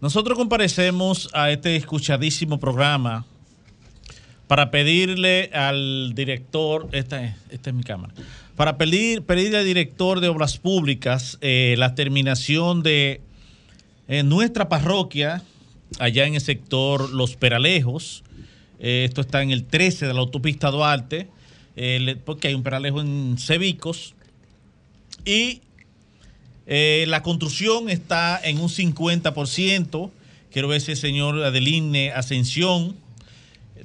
Nosotros comparecemos a este escuchadísimo programa para pedirle al director, esta es, esta es mi cámara, para pedir, pedirle al director de obras públicas eh, la terminación de eh, nuestra parroquia, allá en el sector Los Peralejos. Eh, esto está en el 13 de la autopista Duarte, porque hay un peralejo en Cebicos. Y eh, la construcción está en un 50%. Quiero ver si el señor Adeline Ascensión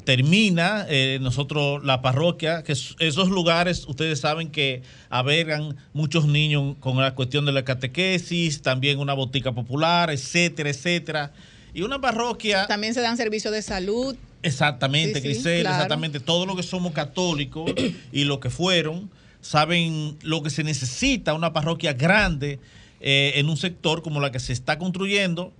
termina. eh, nosotros, la parroquia, que es- esos lugares, ustedes saben que albergan muchos niños con la cuestión de la catequesis, también una botica popular, etcétera, etcétera. Y una parroquia. También se dan servicios de salud. Exactamente, Sí, sí, Grisel, claro. exactamente. Todos los que somos católicos y los que fueron saben lo que se necesita una parroquia grande eh, en un sector como la que se está construyendo,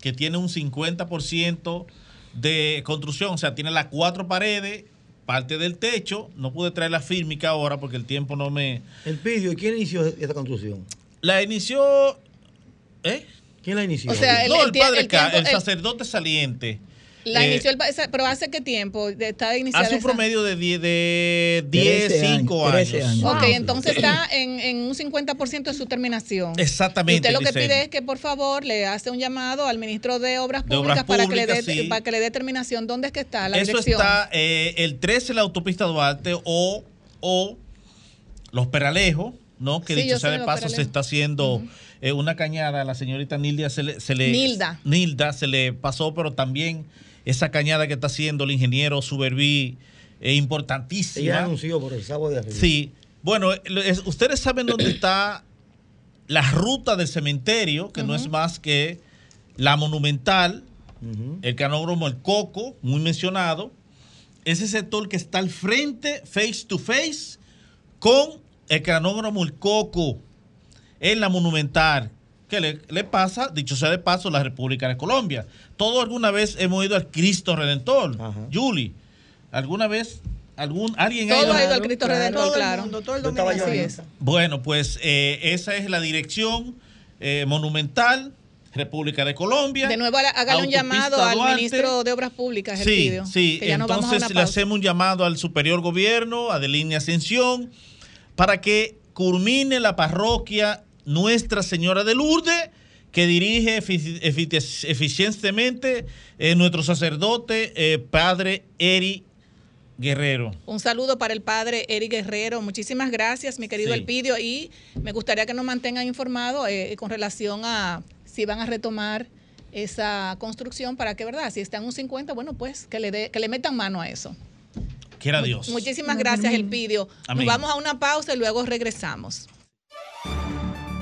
que tiene un 50% de construcción, o sea, tiene las cuatro paredes, parte del techo. No pude traer la fílmica ahora porque el tiempo no me. El pidio, ¿y quién inició esta construcción? La inició. ¿Eh? ¿Quién la inició? O sea, el- no, el, padre el Ca- tiempo- el el- sacerdote saliente. La Eh, inició el, pero hace qué tiempo De- está iniciada Hace un esa- promedio de 10, de 10 13 años, 5 años. 13 años. Ok, entonces está en, en un 50% de su terminación. Exactamente, Y usted lo que pide es que por favor le hace un llamado al ministro de Obras De Públicas, Obras para, que le dé, sí. para que le dé terminación. ¿Dónde es que está la Eso dirección? está eh, el 13 en la autopista Duarte o, o Los Peralejos, ¿no? Que Sí, dicho sea de paso, se está haciendo eh, una cañada. A la señorita Nilda se le, se le- Nilda. Nilda se le pasó, pero también esa cañada que está haciendo el ingeniero Suberví es importantísima. anunció por el sábado de arriba. Sí. Bueno, es- ustedes saben dónde está la ruta del cementerio, que no es más que la monumental, el canódromo El Coco, muy mencionado. Ese sector que está al frente, face to face, con el canódromo El Coco, en la monumental. ¿Qué le, le pasa? Dicho sea de paso, la República de Colombia. Todos alguna vez hemos ido al Cristo Redentor. Julie, ¿alguna vez algún, alguien Todo ha ido al Cristo Redentor, Todo el claro. mundo, todo el domingo. Así es. Bueno, pues eh, esa es la dirección eh, monumental, República de Colombia. De nuevo, hágale un lado al Duarte. ministro de Obras Públicas, Sí, sí. que ya nos vamos a Entonces le hacemos un llamado al superior gobierno, a Adelina Ascensión, para que culmine la parroquia Nuestra Señora de Lourdes, que dirige efici- efici- eficientemente eh, nuestro sacerdote, eh, Padre Eri Guerrero. Un saludo para el padre Eric Guerrero. Muchísimas gracias, mi querido Sí. Elpidio. Y me gustaría que nos mantengan informados eh, con relación a si van a retomar esa construcción para que, ¿verdad? Si está en un 50, bueno, pues que le, dé- que le metan mano a eso. Quiera Dios. Muchísimas gracias, Elpidio. Nos vamos a una pausa y luego regresamos.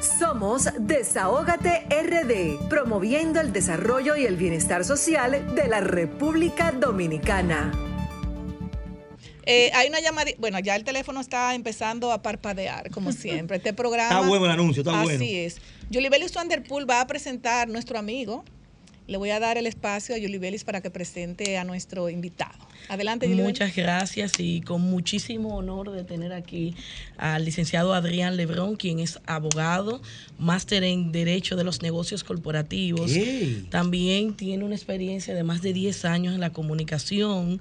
Somos Desahógate RD, promoviendo el desarrollo y el bienestar social de la República Dominicana. Eh, hay una llamada, bueno, ya el teléfono está empezando a parpadear, como [LAUGHS] siempre. Este programa. Está bueno el anuncio, está Así bueno. es. Yulibelis Vanderpool va a presentar nuestro amigo. Le voy a dar el espacio a Yulibelis para que presente a nuestro invitado. Adelante, Yulibelis. Muchas gracias y con muchísimo honor de tener aquí al licenciado Adrián Lebrón, quien es abogado, máster en Derecho de los Negocios Corporativos. ¿Qué? También tiene una experiencia de más de 10 años en la comunicación,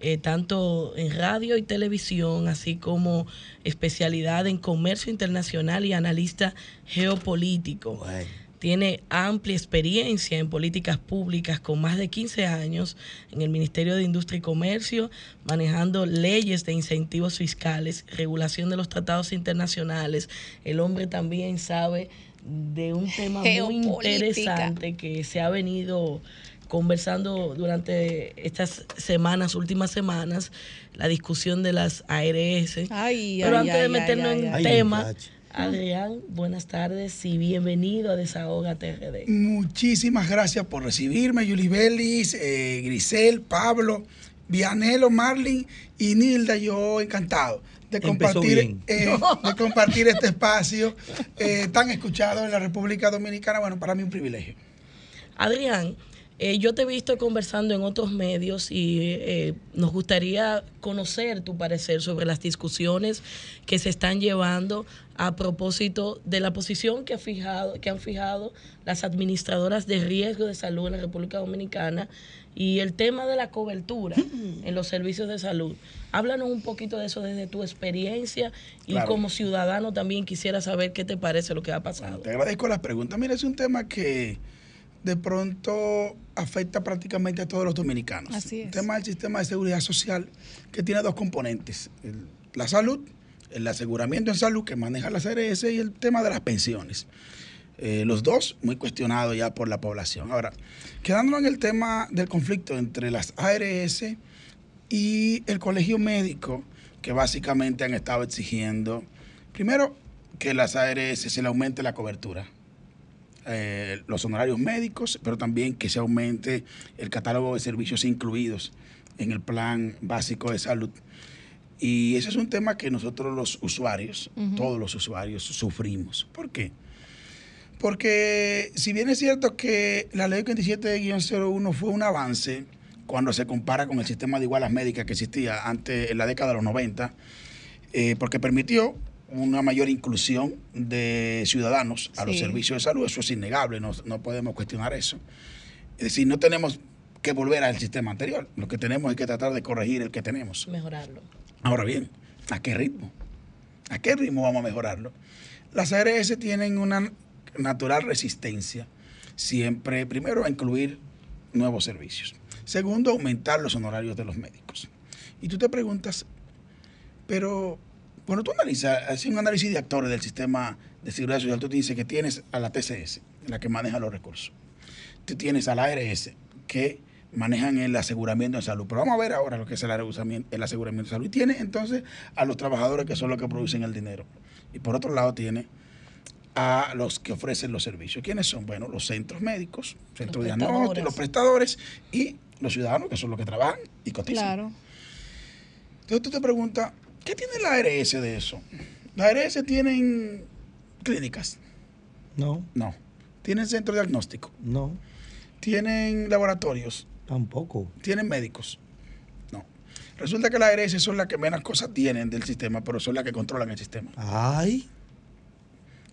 eh, tanto en radio y televisión, así como especialidad en comercio internacional y analista geopolítico. Bueno. Tiene amplia experiencia en políticas públicas con más de 15 años en el Ministerio de Industria y Comercio, manejando leyes de incentivos fiscales, regulación de los tratados internacionales. El hombre también sabe de un tema muy interesante que se ha venido conversando durante estas semanas, últimas semanas, la discusión de las ARS. Ay, Pero ay, antes ay, de meternos ay, en tema, muchacho. Adrián, buenas tardes y bienvenido a Desahoga TRD. Muchísimas gracias por recibirme, Yuli Belis, eh, Grisel, Pablo, Vianelo, Marlin y Nilda. Yo encantado de compartir, eh, [LAUGHS] de compartir este espacio eh, tan escuchado en la República Dominicana. Bueno, para mí un privilegio. Adrián, eh, yo te he visto conversando en otros medios y eh, nos gustaría conocer tu parecer sobre las discusiones que se están llevando a propósito de la posición que, ha fijado, que han fijado las administradoras de riesgo de salud en la República Dominicana y el tema de la cobertura en los servicios de salud. Háblanos un poquito de eso desde tu experiencia y Claro. como ciudadano también quisiera saber qué te parece lo que ha pasado. Te agradezco las preguntas. Mira, es un tema que de pronto afecta prácticamente a todos los dominicanos. Así es. El tema del sistema de seguridad social que tiene dos componentes. El- la salud, el aseguramiento en salud que maneja la CRS y el tema de las pensiones. Eh, los dos muy cuestionados ya por la población. Ahora, quedándonos en el tema del conflicto entre las ARS y el colegio médico, que básicamente han estado exigiendo, primero, que las ARS se le aumente la cobertura, eh, los honorarios médicos, pero también que se aumente el catálogo de servicios incluidos en el plan básico de salud. Y ese es un tema que nosotros los usuarios, todos los usuarios, sufrimos. ¿Por qué? Porque si bien es cierto que la ley 27-01 fue un avance cuando se compara con el sistema de igualas médicas que existía antes en la década de los 90, eh, porque permitió una mayor inclusión de ciudadanos a los servicios de salud, eso es innegable, no, no podemos cuestionar eso. Es decir, no tenemos que volver al sistema anterior, lo que tenemos es que tratar de corregir el que tenemos. Mejorarlo. Ahora bien, ¿a qué ritmo? ¿A qué ritmo vamos a mejorarlo? Las ARS tienen una natural resistencia siempre, primero, a incluir nuevos servicios. Segundo, aumentar los honorarios de los médicos. Y tú te preguntas, pero cuando tú analizas, haces un análisis de actores del sistema de seguridad social, tú te dices que tienes a la TCS, la que maneja los recursos. Tú tienes a la ARS, que manejan el aseguramiento de salud. Pero vamos a ver ahora lo que es el aseguramiento, el aseguramiento de salud. Y tiene entonces a los trabajadores que son los que producen el dinero. Y por otro lado tiene a los que ofrecen los servicios. ¿Quiénes son? Bueno, los centros médicos, centros de diagnóstico, los prestadores y los ciudadanos, que son los que trabajan y cotizan. Claro. Entonces tú te preguntas, ¿qué tiene la ARS de eso? ¿La ARS tienen clínicas? No, No. ¿Tienen centro diagnóstico? no, ¿Tienen laboratorios? tampoco. ¿Tienen médicos? No. Resulta que las ARS son las que menos cosas tienen del sistema, pero son las que controlan el sistema. Ay,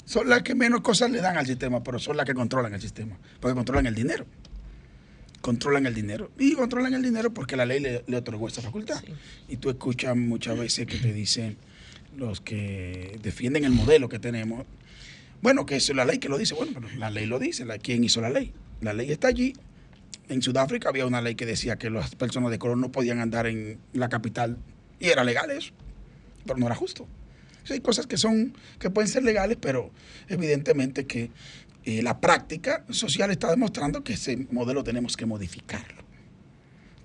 Son las que menos cosas le dan al sistema, pero son las que controlan el sistema, porque controlan el dinero. Controlan el dinero. Y controlan el dinero porque la ley le, le otorgó esa facultad. Sí. Y tú escuchas muchas veces que te dicen los que defienden el modelo que tenemos. Bueno, que es la ley que lo dice. Bueno, pero la ley lo dice. La, ¿Quién hizo la ley? La ley está allí. En Sudáfrica había una ley que decía que las personas de color no podían andar en la capital. Y era legal eso. Pero no era justo. Hay cosas que son, que pueden ser legales, pero evidentemente que eh, la práctica social está demostrando que ese modelo tenemos que modificarlo.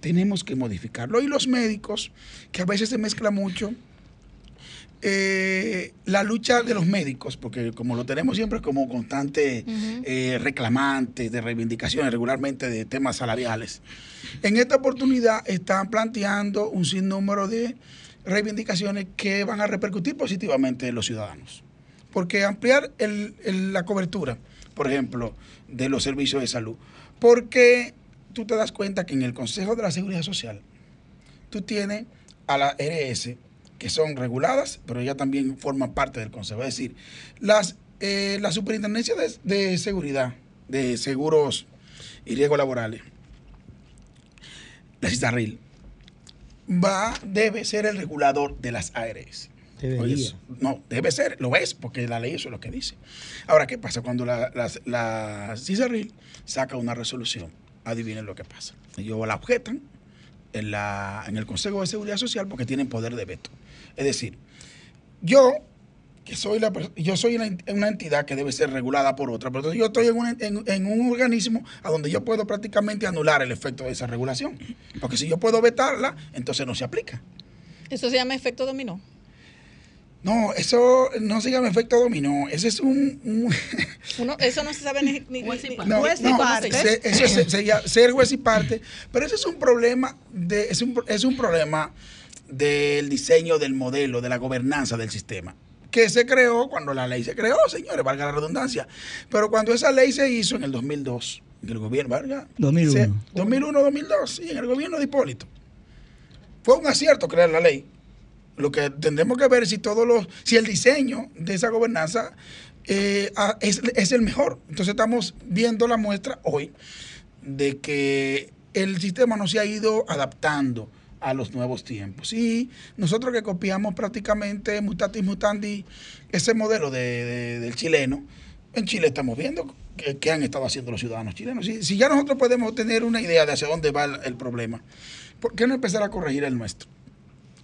Tenemos que modificarlo. Y los médicos, que a veces se mezcla mucho, eh, la lucha de los médicos, porque como lo tenemos siempre como constante eh, reclamante de reivindicaciones regularmente de temas salariales, en esta oportunidad están planteando un sinnúmero de reivindicaciones que van a repercutir positivamente en los ciudadanos. Porque ampliar el- el- la cobertura, por ejemplo, de los servicios de salud, porque tú te das cuenta que en el Consejo de la Seguridad Social, tú tienes a la RS, que son reguladas, pero ellas también forman parte del Consejo. Es decir, las, eh, la Superintendencia de, de Seguridad, de Seguros y Riesgos Laborales, la CISARRIL, va, debe ser el regulador de las ARS. Debería. Oye, eso- no, debe ser, lo es, porque la ley eso es lo que dice. Ahora, ¿qué pasa cuando la, la, la CISARRIL saca una resolución? Adivinen lo que pasa. Ellos la objetan en, la, en el Consejo de Seguridad Social porque tienen poder de veto. Es decir, yo, que soy, la, yo soy una, ent- una entidad que debe ser regulada por otra, pero yo estoy en un, en- en un organismo a donde yo puedo prácticamente anular el efecto de esa regulación. Porque si yo puedo vetarla, entonces no se aplica. Eso se llama efecto dominó. No, eso no se llama efecto dominó. Ese es un. un- [LAUGHS] Uno, eso no se sabe ni, ni- Juez y parte. no, Juez y no, parte. se- eso es- se llama ser juez y parte. Pero ese es un problema de, es un, es un problema del diseño del modelo, de la gobernanza del sistema. Que se creó cuando la ley se creó, señores, valga la redundancia. Pero cuando esa ley se hizo en el 2002, en el gobierno, valga. 2001. se- 2001, 2002, sí, en el gobierno de Hipólito. Fue un acierto crear la ley. Lo que tendremos que ver es si todos los, si el diseño de esa gobernanza eh, ah, es, es el mejor. Entonces estamos viendo la muestra hoy de que el sistema no se ha ido adaptando a los nuevos tiempos. Y nosotros que copiamos prácticamente mutatis mutandi ese modelo de- de- del chileno, en Chile estamos viendo qué han estado haciendo los ciudadanos chilenos. Si, si ya nosotros podemos tener una idea de hacia dónde va el problema, ¿por qué no empezar a corregir el nuestro?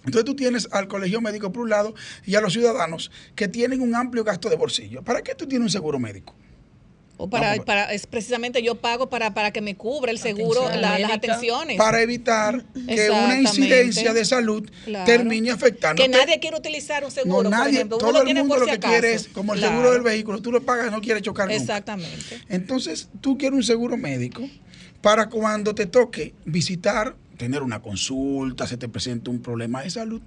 Entonces tú tienes al colegio médico por un lado y a los ciudadanos que tienen un amplio gasto de bolsillo. ¿Para qué tú tienes un seguro médico? O para, es precisamente yo pago para, para que me cubra el seguro Atención la- las atenciones. Para evitar que una incidencia de salud Claro. termine afectando. que nadie quiere utilizar un seguro, no, por nadie, ejemplo. Uno todo lo el tiene mundo por lo si que acaso. quiere es, como el Claro. seguro del vehículo, tú lo pagas, no quieres chocar nunca. Exactamente. Entonces, tú quieres un seguro médico para cuando te toque visitar tener una consulta, se te presenta un problema de salud,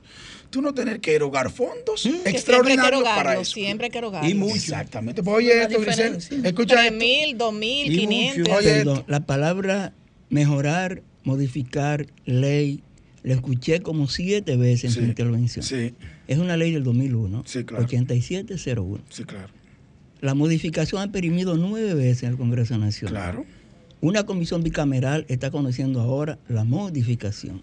tú no tener que erogar fondos Que extraordinarios siempre hay que para erogarlo, eso. Siempre hay que erogarlo. Y mucho. Exactamente. Pues, oye, esto, Grisel, escucha 3 esto. mil, 2 mil, 500. Perdón, la palabra mejorar, modificar, ley, la escuché como siete veces en tu intervención. Sí. Es una ley del 2001, Sí, claro. 8701. Sí, claro. La modificación ha perimido nueve veces en el Congreso Nacional. Claro. Una comisión bicameral está conociendo ahora la modificación.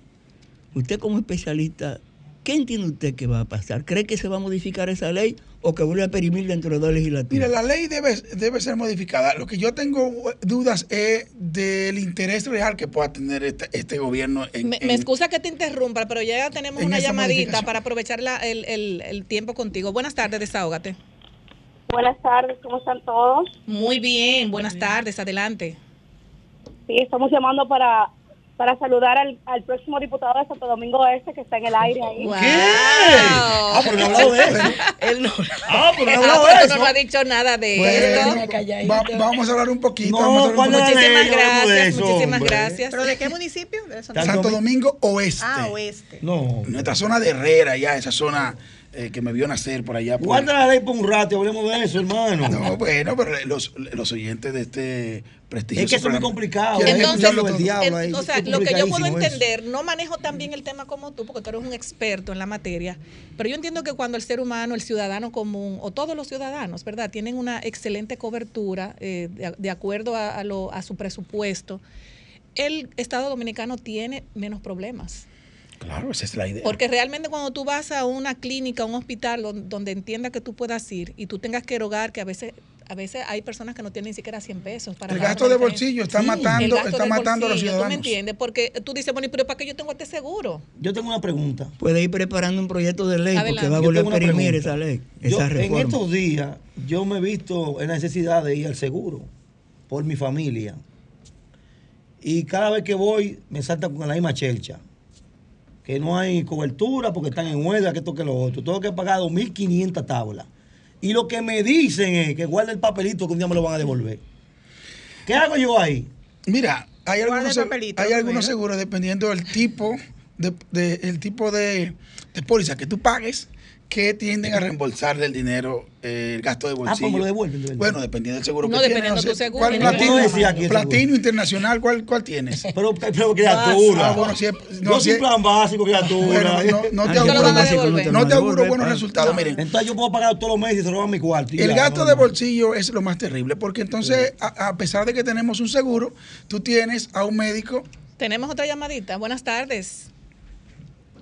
Usted como especialista, ¿qué entiende usted que va a pasar? ¿Cree que se va a modificar esa ley o que vuelve a perimir dentro de dos legislativos? Mira, la ley debe, debe ser modificada. Lo que yo tengo dudas es del interés real que pueda tener este, este gobierno en, Me, en- me excusa que te interrumpa, pero ya tenemos en una llamadita para aprovechar la- el, el- el tiempo contigo. Buenas tardes, desahógate. Buenas tardes, ¿cómo están todos? Muy bien, buenas tardes, adelante. Sí, estamos llamando para, para saludar al, al próximo diputado de Santo Domingo Este que está en el aire ahí. Ah, pero no hablado de eso. [LAUGHS] Él no. Ah, pero no hablado pero de tú no eso. has dicho nada de Bueno, esto. va- vamos a hablar un poquito. No, vamos a hablar un ¿cuál es la poquito. ley? Muchísimas gracias, eso, muchísimas hombre. gracias. ¿Pero de qué municipio? De Santo Santo Domingo Oeste. Ah, oeste. No. Nuestra zona de Herrera, ya, esa zona eh, que me vio nacer por allá. por- Guarda la ley por un rato, hablemos de eso, hermano. No, bueno, pero los, los oyentes de este prestigioso Es que eso es muy complicado. quieren Entonces, todo. diablo ahí, o sea, lo que yo puedo eso. entender, no manejo tan bien el tema como tú, porque tú eres un experto en la materia, pero yo entiendo que cuando el ser humano, el ciudadano común, o todos los ciudadanos, ¿verdad?, tienen una excelente cobertura eh, de, de acuerdo a, a lo- a su presupuesto, el Estado Dominicano tiene menos problemas. Claro, esa es la idea. Porque realmente cuando tú vas a una clínica, a un hospital don- donde entienda que tú puedas ir y tú tengas que erogar que a veces a veces hay personas que no tienen ni siquiera 100 pesos para El gasto de bolsillo está Sí. matando- está matando a los ¿Tú me ciudadanos. entiendes? Porque tú dices, bueno, ¿y pero para qué yo tengo este seguro? Yo tengo una pregunta. Puede ir preparando un proyecto de ley Adelante. porque va a volver a pregunta. esa ley, Yo, esa en reforma. estos días, yo me he visto en la necesidad de ir al seguro por mi familia. Y cada vez que voy, me saltan con la misma chelcha. Que no hay cobertura porque están en huelga, que esto que lo otro. Tengo que pagar 2.500 tablas. Y lo que me dicen es que guarde el papelito que un día me lo van a devolver. ¿Qué hago yo ahí? Mira, hay algunos, papelito hay algunos seguros dependiendo del tipo de, de- el tipo de, de póliza que tú pagues que tienden a reembolsar del dinero eh, el gasto de bolsillo. pues me lo devuelven, de. Bueno, dependiendo del seguro No, que tienes. dependiendo sé, tu seguro. ¿Cuál Tiene platino, que decir aquí el platino seguro. internacional, ¿cuál, cuál tienes? [LAUGHS] Pero, pero criatura. Ah, bueno, si es- no, no, si es plan básico, criatura. Bueno, no, no te Ah, auguro, devolver. no te auguro buenos resultados. Miren, Entonces yo puedo pagar todos los meses y se roban mi cuarto. El ya, gasto no, de no. bolsillo es lo más terrible, porque entonces, a, a pesar de que tenemos un seguro, tú tienes a un médico. Tenemos otra llamadita. Buenas tardes.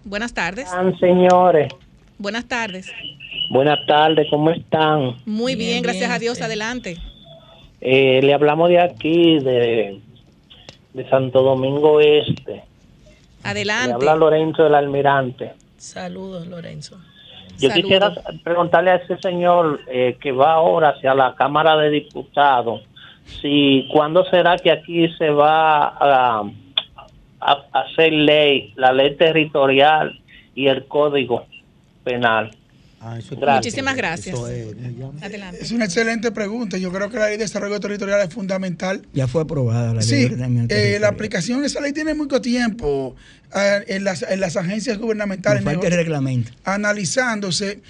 Buenas tardes. señores, Buenas tardes. buenas tardes, ¿cómo están? Muy bien, Bien, gracias bien, a Dios. sí. Adelante. Eh, le hablamos de aquí, de, de Santo Domingo Este. Le Adelante. habla Lorenzo del Almirante. Saludos, Lorenzo. Yo Saludos. quisiera preguntarle a ese señor eh, que va ahora hacia la Cámara de Diputados, si cuándo será que aquí se va a, a hacer ley, la ley territorial y el código penal. Ah, eso es- Gracias. Muchísimas gracias. Eso es. Adelante. Es una excelente pregunta. Yo creo que la ley de desarrollo territorial es fundamental. Ya fue aprobada la ley Sí, de ordenamiento eh, la aplicación de esa ley tiene mucho tiempo eh, en, las, en las agencias gubernamentales. Falta el reglamento. analizándose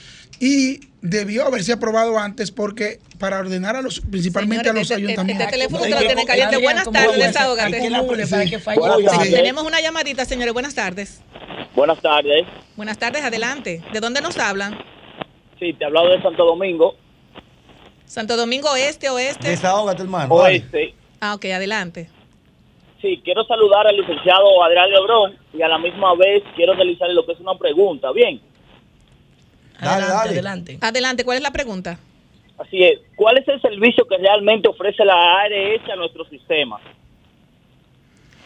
y debió haberse aprobado antes porque para ordenar a los principalmente Señores, a los este- este ayuntamientos teléfono Hay te lo que- tiene caliente. Buenas ¿cómo tardes, desahógate. Sí, tenemos una llamadita, señores. Buenas tardes. Buenas tardes. Buenas tardes, adelante. ¿De dónde nos hablan? Sí, te he hablado de Santo Domingo. Santo Domingo Este, Oeste. Desahógate, hermano. Oeste. Ah, ok, adelante. Sí, quiero saludar al licenciado Adrián Lebrón y a la misma vez quiero realizarle lo que es una pregunta. Bien, Adelante, dale. adelante. Adelante, ¿cuál es la pregunta? así es. ¿Cuál es el servicio que realmente ofrece la ARS a nuestro sistema?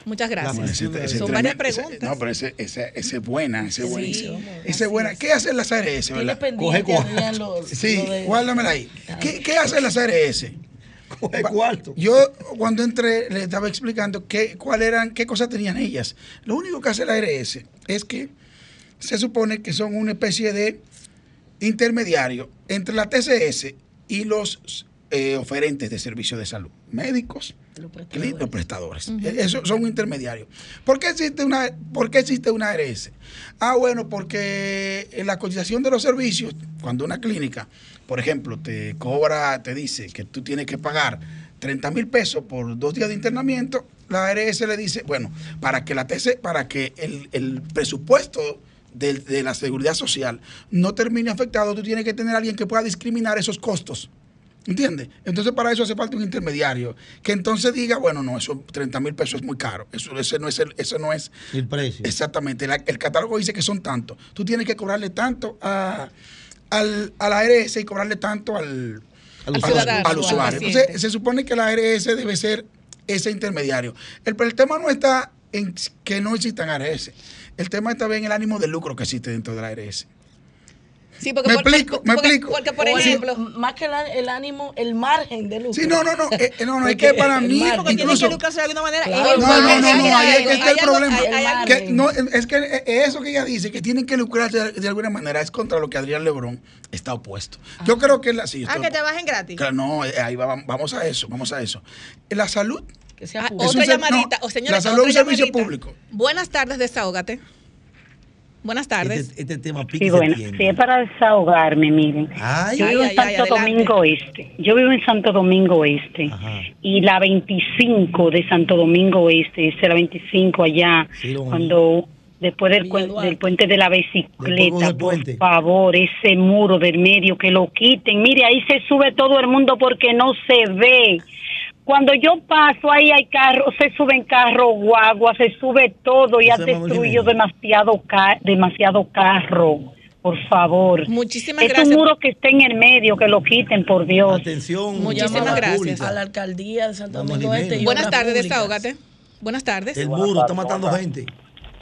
Muchas gracias. Ese- ese Son tremendo- varias ese- preguntas. no, pero ese, ese, ese es buena, ese es Sí, buenísimo. vamos, Ese es así buena. ¿Qué hacen las ARS? Verdad? pendiente, Coge cuarto. Sí, de- guárdamela ahí. ¿Qué, qué hacen las ARS? Coge cuarto. Yo cuando entré le estaba explicando qué, cuál eran, qué cosas tenían ellas. Lo único que hace la ARS es que se supone que son una especie de intermediario entre la TCS y los eh, oferentes de servicios de salud, médicos, los prestadores. Esos son intermediarios. ¿Por qué existe una, por qué existe una ARS? Ah, bueno, porque en la cotización de los servicios, cuando una clínica, por ejemplo, te cobra, te dice que tú tienes que pagar 30 mil pesos por dos días de internamiento, la ARS le dice, bueno, para que la TC, para que el, presupuesto de, de, la seguridad social no termine afectado, tú tienes que tener a alguien que pueda discriminar esos costos. ¿Entiendes? Entonces para eso hace falta un intermediario que entonces diga, bueno, no, eso 30 mil pesos es muy caro. Eso, ese no es el, eso no es el precio. Exactamente. el catálogo dice que son tanto. Tú tienes que cobrarle tanto a, al, a la ARS y cobrarle tanto al, al, usuario. Entonces se supone que la ARS debe ser ese intermediario. El, el tema no está en que no existan ARS. El tema está en el ánimo de lucro que existe dentro de la ARS. Sí, porque me explico, me explico. Porque, por ejemplo, más que el, ánimo, el margen de lucro. Sí, no, no, no, eh, no, no, es que para mí, incluso. Que lucrarse de alguna manera. No, no, no, no, ahí es que está el problema. Que, no, es que eh, eso que ella dice, que tienen que lucrarse de, alguna manera, es contra lo que Adrián Lebrón está opuesto. Yo creo que es la. Sí, ah, que te bajen gratis. Claro, no, eh, ahí va, vamos a eso, vamos a eso. La salud. Que sea ah, otra llamadita. o señora, la salud es un servicio público. Buenas tardes, desahógate. Buenas tardes. Este, este tema sí, bueno, sí, es para desahogarme, miren. yo vivo en Santo Domingo Este. Yo vivo en Santo Domingo Este. Y la 25 de Santo Domingo Este, es la 25 allá, cuando después del, del, puente de la bicicleta, por favor, ese muro del medio que lo quiten. Mire, ahí se sube todo el mundo porque no se ve. Cuando yo paso, ahí hay carros, se suben carros, guagua, se sube todo y ha destruido demasiado, demasiado carro. Por favor. Muchísimas es gracias. un muro que esté en el medio, que lo quiten, por Dios. Atención. Muchísimas gracias. A la alcaldía de Santo Domingo Este. Buenas tardes, desahógate. Buenas tardes. El muro está matando gente.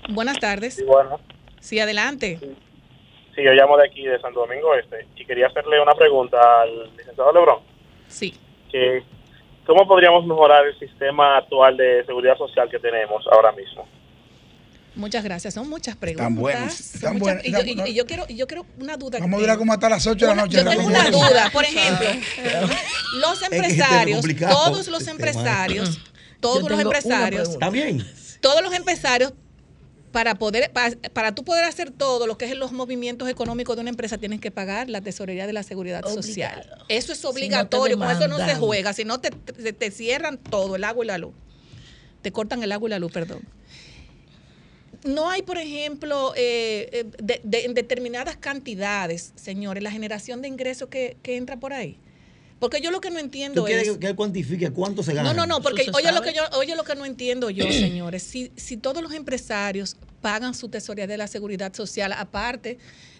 Buenas tardes. Sí, bueno. Sí, adelante. Sí. yo llamo de aquí, de Santo Domingo Este, y quería hacerle una pregunta al licenciado Lebrón. Sí. Que ¿Cómo podríamos mejorar el sistema actual de seguridad social que tenemos ahora mismo? Muchas gracias. Son muchas preguntas. Están buenas. Están buenas. Y, yo, y, yo, quiero, yo quiero una duda. Vamos a durar como hasta las 8 de la noche. Yo tengo una duda. [LAUGHS] Por ejemplo, los empresarios, todos los empresarios, todos los empresarios. Está bien. Todos los empresarios para poder para, tú poder hacer todo lo que es los movimientos económicos de una empresa tienes que pagar la tesorería de la seguridad social. Eso es obligatorio con eso no se juega. Si no te, te, cierran todo el agua y la luz. Te cortan el agua y la luz perdón. No hay, por ejemplo, eh, eh, de, en determinadas cantidades, señores, la generación de ingresos que, que entra por ahí. Porque yo lo que no entiendo ¿Tú es. que él cuantifique cuánto se gana? No, no, no, porque oye lo, que yo, oye lo que no entiendo yo, [CLEARS THROAT] señores. Si, si todos los empresarios pagan su tesorería de la seguridad social, aparte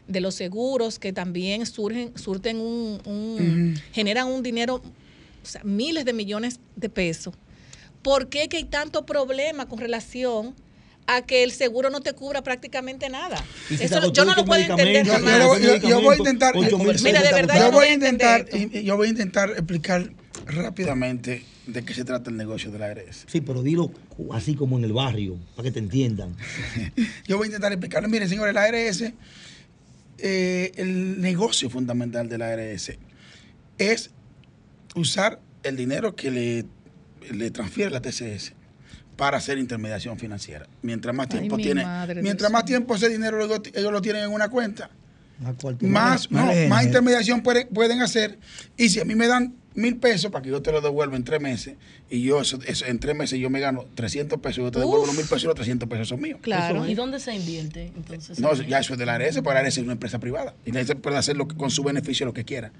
de los seguros que también surgen, surten un, generan un dinero, o sea, miles de millones de pesos. ¿Por qué que hay tanto problema con relación a que el seguro no te cubra prácticamente nada. Eso, yo no lo puedo entender. Yo, voy a intentar, mira, de verdad, yo voy a intentar, yo voy a intentar explicar rápidamente de qué se trata el negocio de la ARS. Sí, pero dilo así como en el barrio, para que te entiendan. [LAUGHS] yo voy a intentar explicarlo. Miren, señores, la ARS, eh, el negocio fundamental de la ARS es usar el dinero que le, le transfiere la TCS para hacer intermediación financiera. Mientras más tiempo tiene, mientras más tiempo ese dinero ellos lo tienen en una cuenta, más, más, intermediación pueden hacer. Y si a mí me dan mil pesos para que yo te lo devuelva en tres meses, y yo eso, en tres meses yo me gano 300 pesos, yo te devuelvo los mil pesos y los 300 pesos son míos. Claro. ¿Y dónde se invierte entonces? No, ya eso es de la ARS, porque la ARS es una empresa privada. Y la ARS puede hacer lo que, con su beneficio lo que quiera.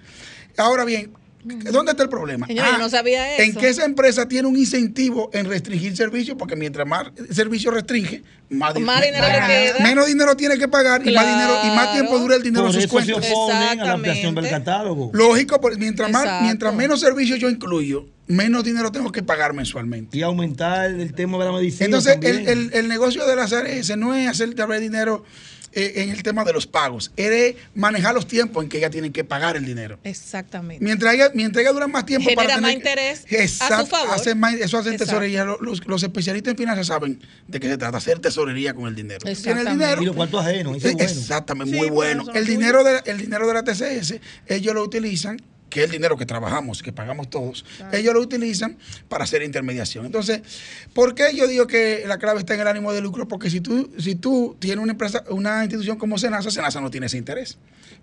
Ahora bien, ¿Dónde está el problema? yo no ah, sabía eso. En que esa empresa tiene un incentivo en restringir servicios, porque mientras más servicio restringe, más, más dinero le queda. Menos dinero tiene que pagar y más dinero y más tiempo dura el dinero en sus cuentas. a la ampliación del catálogo. Lógico, mientras más, mientras menos servicios yo incluyo, menos dinero tengo que pagar mensualmente. Y aumentar el tema de la medicina. Entonces, el, el, el, negocio de las ARS no es hacer haber dinero eh, en el tema de los pagos, es manejar los tiempos en que ella tienen que pagar el dinero. Exactamente. Mientras ella, mientras ella dura más tiempo Genera para más interés a su favor. eso hace tesorería. Los, especialistas en finanzas saben de qué se trata, hacer tesorería con el dinero. Tiene el dinero. Y los cuartos ajenos. Exactamente, muy bueno. El dinero, de, el dinero de la TCS, ellos lo utilizan que es el dinero que trabajamos, que pagamos todos, ellos lo utilizan para hacer intermediación. Entonces, ¿por qué yo digo que la clave está en el ánimo de lucro? Porque si tú, si tú tienes una empresa, una institución como Senasa, Senasa no tiene ese interés.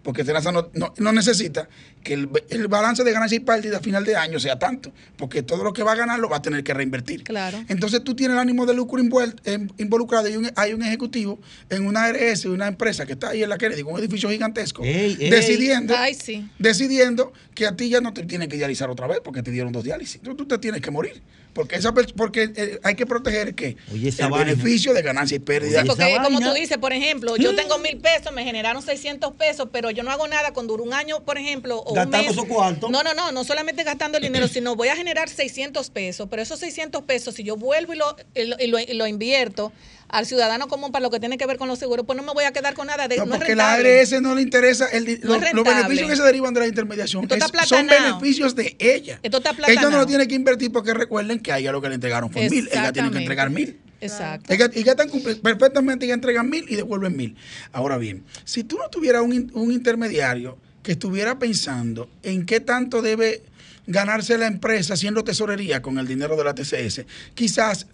Porque Senasa no, no, no necesita que el, el, balance de ganancia y pérdida a final de año sea tanto, porque todo lo que va a ganar lo va a tener que reinvertir. Claro. Entonces tú tienes el ánimo de lucro involucrado y un, hay un ejecutivo en una ARS, una empresa que está ahí en la Kennedy, un edificio gigantesco, ey, ey. decidiendo, Ay, sí. decidiendo que a ti ya no te tienen que dializar otra vez porque te dieron dos diálisis. Tú, tú te tienes que morir. Porque, esa, porque eh, hay que proteger ¿qué? Oye, el vaina. beneficio de ganancia y pérdida. Sí, porque como tú dices, por ejemplo, yo tengo mil pesos, me generaron 600 pesos, pero yo no hago nada con duro un año, por ejemplo, o Gastando un mes. No, no, no, no solamente gastando el dinero, [CLEARS THROAT] sino voy a generar 600 pesos, pero esos 600 pesos, si yo vuelvo y lo, y lo- y lo invierto al ciudadano común para lo que tiene que ver con los seguros, pues no me voy a quedar con nada. De, No, no es porque la. ARS no le interesa el, No los, beneficios que se derivan de la intermediación. Es- son beneficios de ella. Esto está Ella no lo tiene que invertir porque recuerden que a ella lo que le entregaron fue mil. Ella tiene que entregar mil. Exacto. Ella, ella están perfectamente, ella entregan mil y devuelven mil. Ahora bien, si tú no tuvieras un, un intermediario que estuviera pensando en qué tanto debe ganarse la empresa haciendo tesorería con el dinero de la TCS, quizás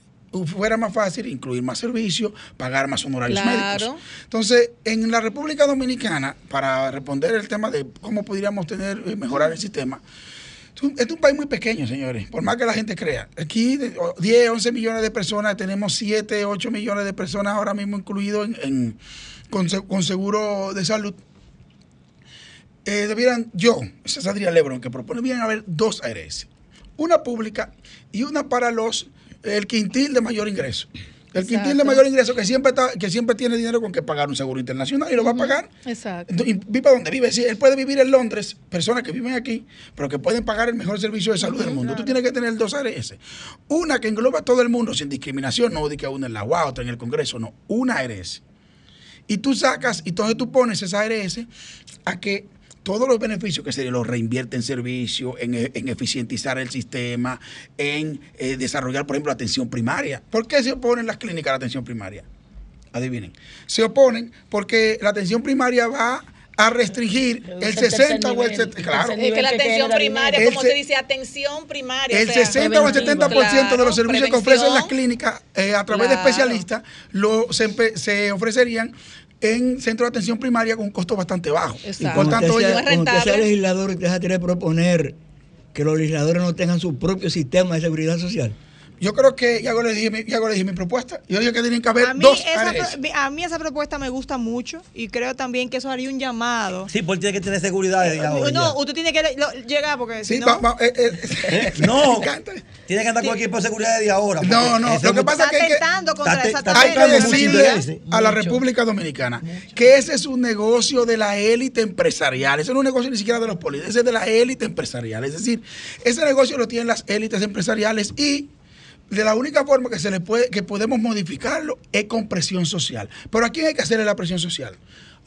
fuera más fácil incluir más servicios, pagar más honorarios Claro. médicos. Entonces, en la República Dominicana, para responder el tema de cómo podríamos tener eh, mejorar el sistema, es un- es un país muy pequeño, señores, por más que la gente crea. Aquí de- o- 10, 11 millones de personas, tenemos 7, 8 millones de personas ahora mismo incluidos en, en- con, con seguro de salud. Eh, debieran, yo, César Adrián Lebron, que propone, debieran haber dos ARS. Una pública y una para los, el quintil de mayor ingreso. El quintil de mayor ingreso que siempre está, que siempre tiene dinero con que pagar un seguro internacional y lo va a pagar Exacto. y viva donde vive. Sí, él puede vivir en Londres, personas que viven aquí, pero que pueden pagar el mejor servicio de salud del mundo. Tú tienes que tener dos ARS. Una que engloba a todo el mundo sin discriminación, no de que una en la UA, otra en el Congreso, no, una ARS. Y tú sacas, y entonces tú pones esa ARS a que todos los beneficios que se los reinvierte en servicio, en, e- en eficientizar el sistema, en eh, desarrollar, por ejemplo, la atención primaria. ¿Por qué se oponen las clínicas a la atención primaria? Adivinen. Se oponen porque la atención primaria va a restringir el el tercer 60 o el nivel, 70. el Claro. tercer Es que la que atención primaria, como se dice, atención primaria. El o sea, 60 o el 70% de los servicios que ofrecen las clínicas eh, a través de especialistas lo, se, empe- se ofrecerían en centros de atención primaria con un costo bastante bajo. Y Exacto. por tanto, usted oye, sea, cuando usted sea legislador, usted se quiere proponer que los legisladores no tengan su propio sistema de seguridad social. Yo creo que ya le dije, mi- ya le dije mi propuesta. Yo dije que tienen que haber A mí, dos esa, a mí esa propuesta me gusta mucho y creo también que eso haría un llamado. Sí, porque tiene que tener seguridad desde ahora. no, usted tiene que lo- llegar porque Sí, si no... va- va- eh, eh, [LAUGHS] No, tiene que andar con equipo de seguridad desde ahora. No, no, lo que pasa es que hay que- atentando contra Está- esa Hay que decirle a la. República Dominicana que ese es un negocio de la élite empresarial. Ese no es un negocio ni siquiera de los políticos, ese es de la élite empresarial. Es decir, ese negocio lo tienen las élites empresariales y de la única forma que se le puede, que podemos modificarlo es con presión social. Pero ¿a quién hay que hacerle la presión social?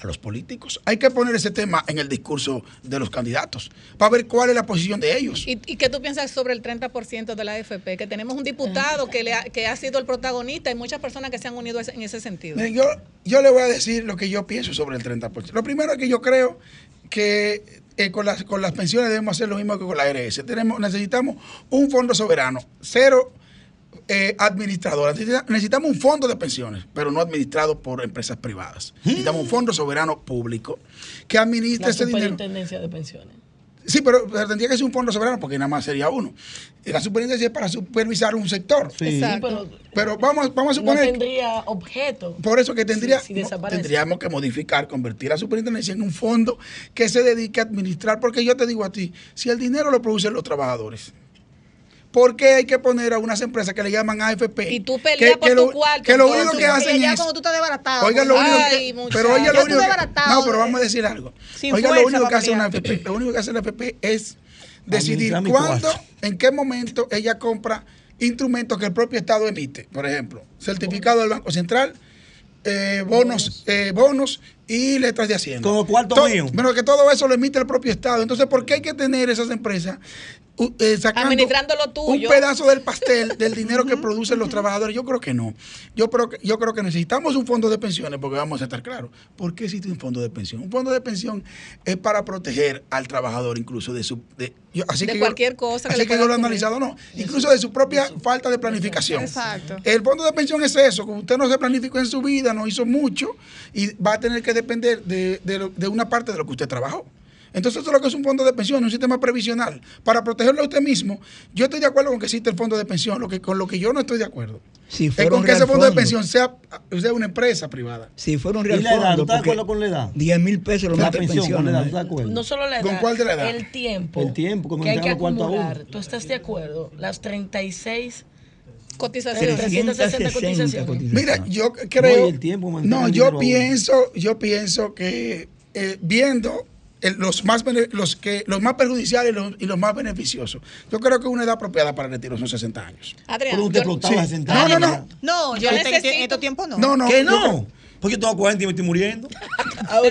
A los políticos. Hay que poner ese tema en el discurso de los candidatos para ver cuál es la posición de ellos. ¿Y, y qué tú piensas sobre el 30% de la AFP? Que tenemos un diputado que, le ha, que ha sido el protagonista y muchas personas que se han unido en ese sentido. Miren, yo, yo le voy a decir lo que yo pienso sobre el 30%. Lo primero es que yo creo que eh, con, las, con las pensiones debemos hacer lo mismo que con la ARS. Tenemos, necesitamos un fondo soberano, cero eh, Necesitamos un fondo de pensiones, pero no administrado por empresas privadas. Necesitamos un fondo soberano público que administre La ese dinero. superintendencia de pensiones. Sí, pero, tendría que ser un fondo soberano porque nada más sería uno. Y La superintendencia es para supervisar un sector. Exacto. Pero vamos, vamos a No suponer... tendría objeto. Por eso que tendría, Si- no, tendríamos que modificar, convertir a la superintendencia en un fondo que se dedique a administrar, porque yo te digo a ti, si el dinero lo producen los trabajadores, ¿por qué hay que poner a unas empresas que le llaman AFP? Y tú peleas por tu lo, cuarto, Que lo único que hacen ya es... cuando tú estás desbaratado. Oiga, lo único Ay, que, pero oiga, lo tú único que, no, pero eh. vamos a decir algo. Sin Oiga, lo único que hace una. AFP, lo único que hace la AFP es decidir cuándo, cuarto. en qué momento ella compra instrumentos que el propio Estado emite. Por ejemplo, certificado del Banco Central, eh, bonos, eh, bonos y letras de Hacienda. Con los cuartos To- míos. Pero que todo eso lo emite el propio Estado. Entonces, ¿por qué hay que tener esas empresas uh, eh, Administrando lo tuyo. un pedazo del pastel del [LAUGHS] dinero que producen los trabajadores? Yo creo que no. Yo creo que, yo creo que necesitamos un fondo de pensiones porque vamos a estar claros. ¿Por qué existe un fondo de pensión? Un fondo de pensión es para proteger al trabajador incluso de su... De, yo- así De que yo- cualquier cosa que así que yo lo he analizado, no. Incluso de su propia falta de planificación. Exacto. El fondo de pensión es eso, como usted no se planificó en su vida, no hizo mucho y va a tener que depender de, de lo- de una parte de lo que usted trabajó. Entonces, eso es lo que es un fondo de pensión, un sistema previsional. Para protegerlo a usted mismo, yo estoy de acuerdo con que existe el fondo de pensión. Lo que, con lo que yo no estoy de acuerdo Si es con que ese fondo de pensión sea, sea una empresa privada. Si fuera un ¿Y real la edad? fondo, ¿Tú estás de acuerdo con la edad? 10 mil pesos lo La mete en pensión, con la edad, pensiones. ¿tú estás de acuerdo? No solo la edad. ¿Con cuál de la edad? El tiempo. El tiempo, como que hay que acumular. ¿Tú estás de acuerdo? Las 36 Cotizaciones. 360 cotizaciones. Mira, yo creo. y el tiempo, man, No, yo pienso, yo pienso que eh, viendo los más los que los más perjudiciales y los, y los más beneficiosos, yo creo que una edad apropiada para el retiro son 60 años. Adrián, yo- Sí. a sentar. No, no, no. No, Yo yo en estos tiempos no. No, no. ¿Qué no? Porque yo tengo 40 y me estoy muriendo. [LAUGHS]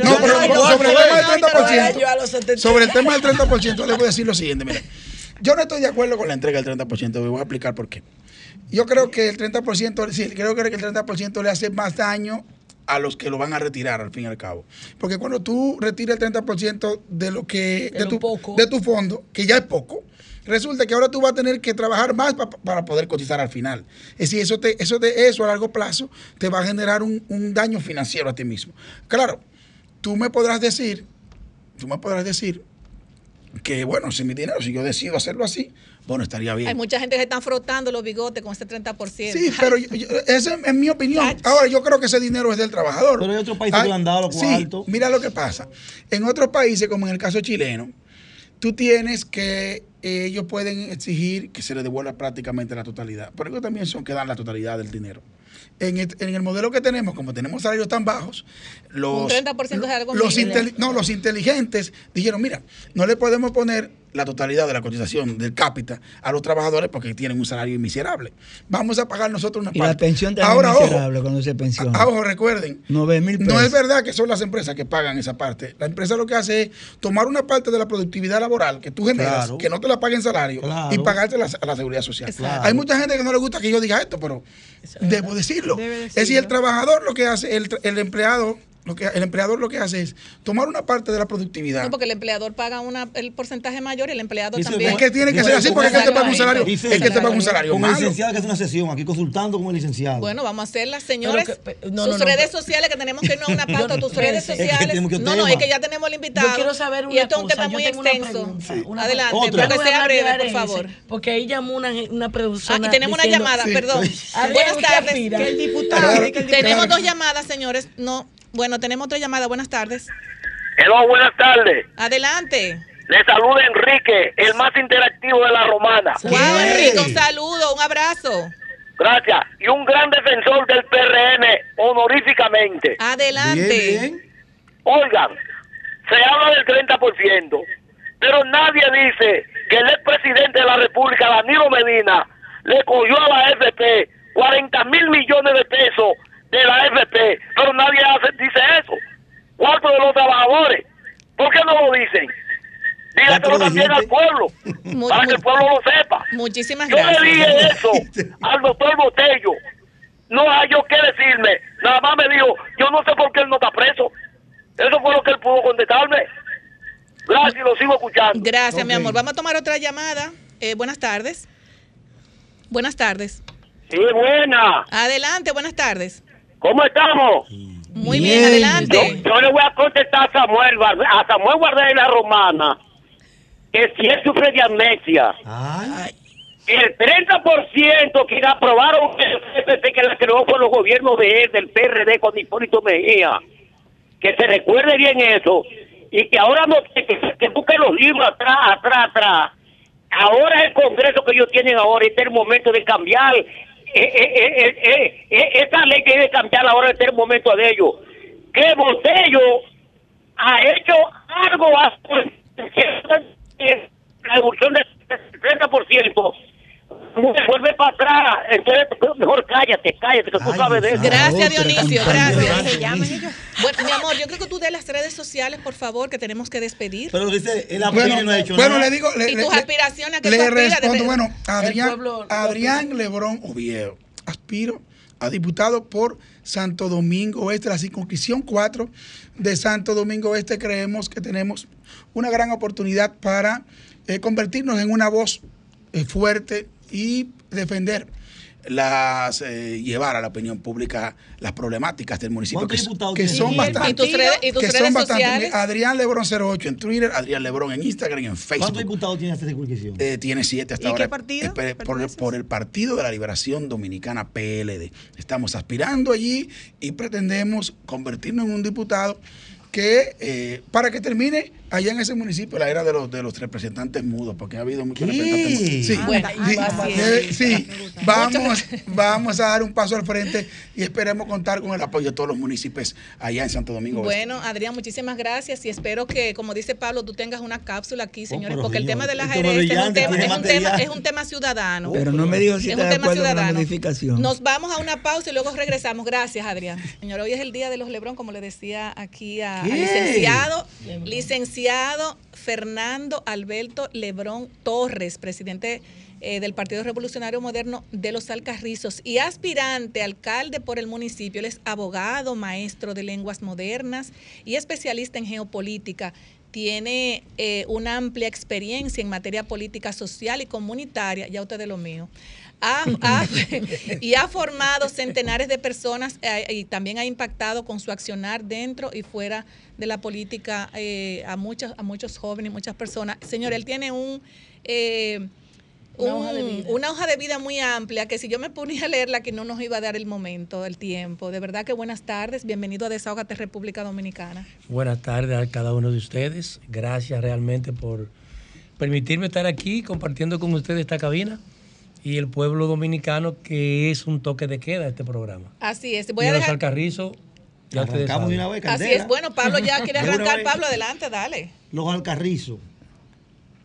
No, pero sobre el tema del 30%, Yo a los 70. sobre el tema del 30%, le voy a decir lo siguiente, mira. Yo no estoy de acuerdo con la entrega del 30%, y voy a explicar por qué. Yo creo que el 30%, sí, creo que el 30% le hace más daño a los que lo van a retirar al fin y al cabo. Porque cuando tú retiras el 30% de lo que De de, lo tu, poco. de tu fondo, que ya es poco, resulta que ahora tú vas a tener que trabajar más pa- para poder cotizar al final. Es decir, eso, te, eso de eso a largo plazo te va a generar un, un daño financiero a ti mismo. Claro, tú me podrás decir, tú me podrás decir que, bueno, si mi dinero, si yo decido hacerlo así, bueno, estaría bien. Hay mucha gente que se están frotando los bigotes con ese 30%. Sí, pero yo- yo- esa es mi opinión. Ahora, yo creo que ese dinero es del trabajador. Pero hay otros países que le han dado los sí, cuartos. mira lo que pasa. En otros países, como en el caso chileno, tú tienes que eh, ellos pueden exigir que se les devuelva prácticamente la totalidad. Pero ellos también son que dan la totalidad del dinero. En el, en el modelo que tenemos, como tenemos salarios tan bajos, los, Un 30% es algo los, no, los inteligentes dijeron, mira, no le podemos poner la totalidad de la cotización del cápita a los trabajadores porque tienen un salario miserable. Vamos a pagar nosotros una Y la parte. pensión también Ahora, es ojo, miserable cuando se pensiona. Ojo, recuerden, 9 mil pesos. no es verdad que son las empresas que pagan esa parte. La empresa lo que hace es tomar una parte de la productividad laboral que tú generas, Claro. que no te la paguen salario, Claro. y pagarte la- a la seguridad social. Claro. Hay mucha gente que no le gusta que yo diga esto, pero debo decirlo. Es decir, el trabajador lo que hace, el, el empleado, lo que, el empleador lo que hace es tomar una parte de la productividad. No, porque el empleador paga una, el porcentaje mayor y el empleado Dice, también. es que tiene que ser así porque es que te paga un salario, es que te paga un salario Con el licenciado que hace una sesión aquí consultando con el licenciado. Bueno, vamos a hacerla, señores. Que- no, sus no, no, redes sociales, que tenemos que irnos a una [LAUGHS] pauta, tus redes Es sociales. tenemos que no, no, es que ya tenemos el invitado. Yo quiero saber una Y esto es un tema muy extenso. una Adelante, Otra. pero que sea breve, por favor. Porque ahí llamó una, una Ah, persona. y tenemos una llamada, perdón. [LAUGHS] Buenas tardes. Tenemos dos llamadas, señores. No, bueno, tenemos otra llamada. Buenas tardes. Hello, buenas tardes. Adelante. Le saluda Enrique, el más interactivo de la romana. Wow, Enrique, un saludo, un abrazo. Gracias. Y un gran defensor del PRM honoríficamente. Adelante. Bien, bien. Oigan, se habla del 30%, pero nadie dice que el expresidente de la República, Danilo Medina, le cogió a la FP 40 mil millones de pesos de la FP, pero nadie hace, dice eso. ¿Cuánto de los trabajadores? ¿Por qué no lo dicen? Dígaselo lo también al pueblo, [LAUGHS] para que el pueblo lo sepa. Muchísimas Yo le gracias. dije [LAUGHS] eso al doctor Botello. No hay yo qué decirme. Nada más me dijo, yo no sé por qué él no está preso. Eso fue lo que él pudo contestarme. Gracias, y lo sigo escuchando. Gracias, mi amor. Vamos a tomar otra llamada. Eh, buenas tardes. Buenas tardes. Sí, buena. Adelante, buenas tardes. ¿Cómo estamos? Muy Bien. adelante. yo le voy a contestar a Samuel, a Samuel la Romana, que si él sufre de amnesia, Ay, el 30% que aprobaron el CPP que la creó por los gobiernos de él, del PRD con Hipólito Mejía, que se recuerde bien eso, y que ahora no, que, que- que busque los libros atrás, atrás, atrás. Ahora el Congreso que ellos tienen ahora, este es el momento de cambiar. Eh, eh, eh, eh, esa ley que debe cambiar ahora, este es el momento de ellos. Que Botello ha hecho algo a la reducción del 30%. Vuelve para atrás. Entonces, mejor cállate, cállate, que tú sabes de eso. Gracias, Dionisio, gracias. Bueno, mi amor, yo creo que tú de las redes sociales, por favor, que tenemos que despedir. Pero dice, el Bueno, no ha hecho bueno, nada. le digo, le, y tus aspiraciones a que le tú respondo, de- bueno, Adrián, pueblo- Adrián Lebrón Oviedo, aspiro a diputado por Santo Domingo Este, la circunscripción 4 de Santo Domingo Este. Creemos que tenemos una gran oportunidad para eh, convertirnos en una voz eh, fuerte y defender las eh, llevar a la opinión pública las problemáticas del municipio ¿Cuántos que, diputados que son ¿Y el- bastante y tus redes- y tus que son bastante sociales? Adrián Lebrón 08 en Twitter Adrián Lebrón en Instagram y en Facebook ¿Cuántos diputados tiene esta circunscripción? eh, tiene siete hasta ¿Y ahora. qué partido Espere, por, el, por el Partido de la Liberación Dominicana PLD. Estamos aspirando allí y pretendemos convertirnos en un diputado que eh, para que termine allá en ese municipio la era de los de los representantes mudos, porque ha habido muchos representantes mudos. Sí, Bueno, sí, paciencia. eh, sí, vamos, [LAUGHS] vamos a dar un paso al frente y esperemos contar con el apoyo de todos los municipios allá en Santo Domingo. Oeste. Bueno, Adrián, muchísimas gracias y espero que, como dice Pablo, tú tengas una cápsula aquí, señores, pero porque el tema de las esto es ARS es un tema, es un tema, es un tema ciudadano. Pero no me dijo si Es está un tema ciudadano. modificación. Nos vamos a una pausa y luego regresamos. Gracias, Adrián. Señor, hoy es el día de los Lebrón, como le decía aquí a- al ¿Qué? licenciado, Fernando Alberto Lebrón Torres, presidente eh, del Partido Revolucionario Moderno de los Alcarrizos y aspirante alcalde por el municipio. Él es abogado, maestro de lenguas modernas y especialista en geopolítica. Tiene eh, una amplia experiencia en materia política social y comunitaria, ya usted de lo mío. Ha- ha- [LAUGHS] y ha formado centenares de personas eh, y también ha impactado con su accionar dentro y fuera de la política eh, a muchos a muchos jóvenes y muchas personas. Señor, él tiene un, eh, Una un- hoja de vida. una hoja de vida muy amplia que si yo me ponía a leerla que no nos iba a dar el momento, el tiempo. De verdad que buenas tardes, bienvenido a Desahogate República Dominicana. Buenas tardes a cada uno de ustedes. Gracias realmente por permitirme estar aquí compartiendo con ustedes esta cabina y el pueblo dominicano que es un toque de queda este programa. Así es, voy y a los dejar Alcarrizos, ya Arrancamos de una vez, Así es, bueno, Pablo ya quiere [LAUGHS] De arrancar. Pablo, adelante, dale. Los Alcarrizos.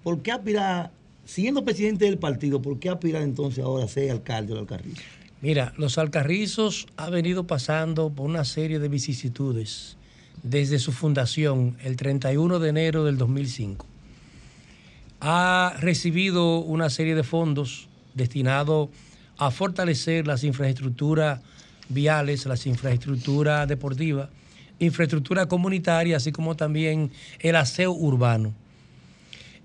¿Por qué aspirar, siendo presidente del partido, por qué aspirar entonces ahora a ser alcalde del Alcarrizo? Mira, los Alcarrizos ha venido pasando por una serie de vicisitudes desde su fundación el 31 de enero del 2005. Ha recibido una serie de fondos destinados a fortalecer las infraestructuras viales, las infraestructuras deportivas, infraestructura comunitaria, así como también el aseo urbano.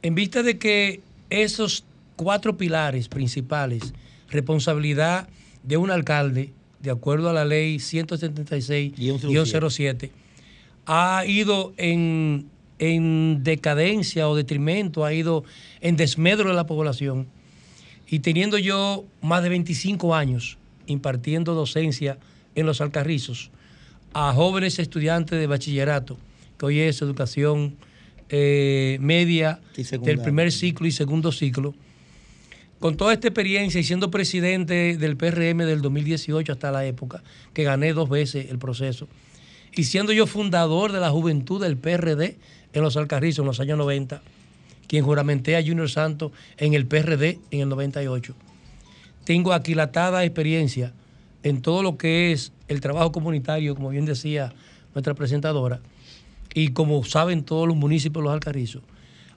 En vista de que esos cuatro pilares principales, responsabilidad de un alcalde, de acuerdo a la ley 176-07, ha ido en, en decadencia o detrimento, ha ido en desmedro de la población. Y teniendo yo más de 25 años impartiendo docencia en los Alcarrizos a jóvenes estudiantes de bachillerato, que hoy es educación eh, media del primer ciclo y segundo ciclo, con toda esta experiencia y siendo presidente del PRM del 2018 hasta la época, que gané dos veces el proceso, y siendo yo fundador de la juventud del PRD en los Alcarrizos en los años 90, quien juramenté a Junior Santos en el PRD en el 98. Tengo aquilatada experiencia en todo lo que es el trabajo comunitario, como bien decía nuestra presentadora, y como saben todos los municipios de los Alcarrizos,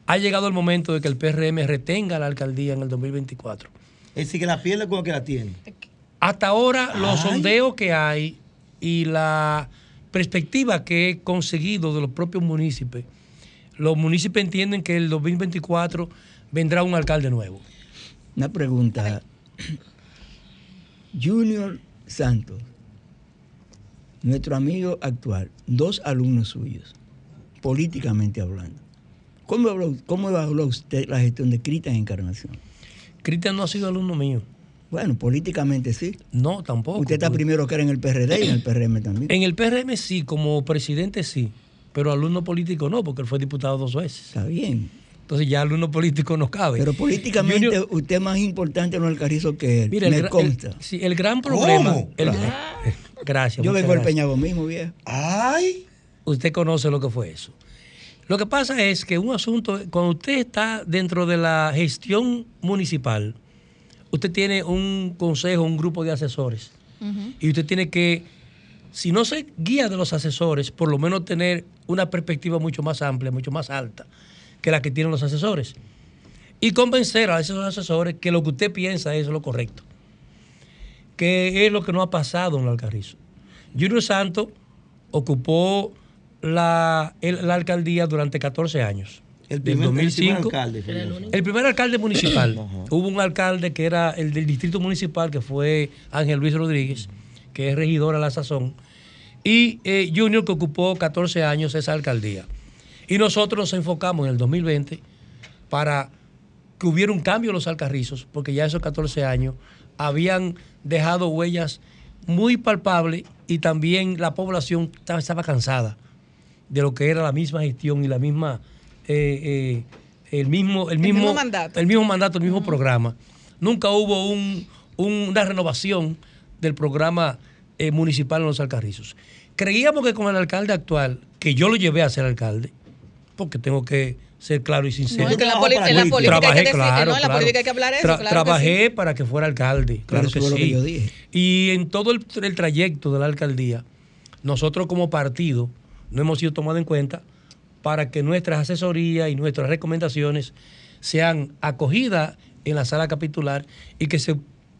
ha llegado el momento de que el PRM retenga la alcaldía en el 2024. Es decir, que la pierde con el que la tiene. Hasta ahora, los sondeos que hay y la perspectiva que he conseguido de los propios municipios, los municipios entienden que el 2024 vendrá un alcalde nuevo. Una pregunta. Junior Santos, nuestro amigo actual, dos alumnos suyos, políticamente hablando. ¿Cómo habló, cómo usted la gestión de Cristian Encarnación? Cristian no ha sido alumno mío. Bueno, políticamente sí. No, tampoco. Usted está primero que era en el PRD y en el PRM también. En el PRM sí, como presidente sí, pero alumno político no, porque él fue diputado dos veces. Está bien. Entonces ya alumno político no cabe. Pero políticamente Junior- usted es más importante en el Carrizo que él. Mira, me consta. el- sí, el gran problema. ¿Cómo? el- Claro. gracias. Yo vengo del gracias. Peñabo mismo, viejo. ¡Ay! Usted conoce lo que fue eso. Lo que pasa es que un asunto, cuando usted está dentro de la gestión municipal, usted tiene un consejo, un grupo de asesores. Y usted tiene que, si no se guía de los asesores, por lo menos tener una perspectiva mucho más amplia, mucho más alta que la que tienen los asesores. Y convencer a esos asesores que lo que usted piensa es lo correcto. Que es lo que no ha pasado en el Alcarrizo. Junior Santos ocupó la, el- la alcaldía durante 14 años. El del primer- el 2005. primer alcalde. El primer alcalde municipal. Hubo un alcalde que era el del distrito municipal, que fue Ángel Luis Rodríguez, que es regidor a la sazón. Y eh, Junior, que ocupó 14 años esa alcaldía. Y nosotros nos enfocamos en el 2020 para que hubiera un cambio en los alcarrizos, porque ya esos 14 años habían dejado huellas muy palpables y también la población estaba- cansada de lo que era la misma gestión y la misma eh, eh, el mismo el mismo, mismo mandato. el mismo mandato el mismo programa nunca hubo un- un- una renovación del programa eh, municipal en los alcarrizos creíamos que con el alcalde actual que yo lo llevé a ser alcalde porque tengo que ser claro y sincero No, es que en la poli- en la política hay que Trabajé, decir- claro, no, en la política hay que hablar eso, Tra- claro que trabajé para que fuera alcalde, claro eso que fue lo sí. que yo dije. Y en todo el, el trayecto de la alcaldía, nosotros como partido no hemos sido tomados en cuenta para que nuestras asesorías y nuestras recomendaciones sean acogidas en la sala capitular y que se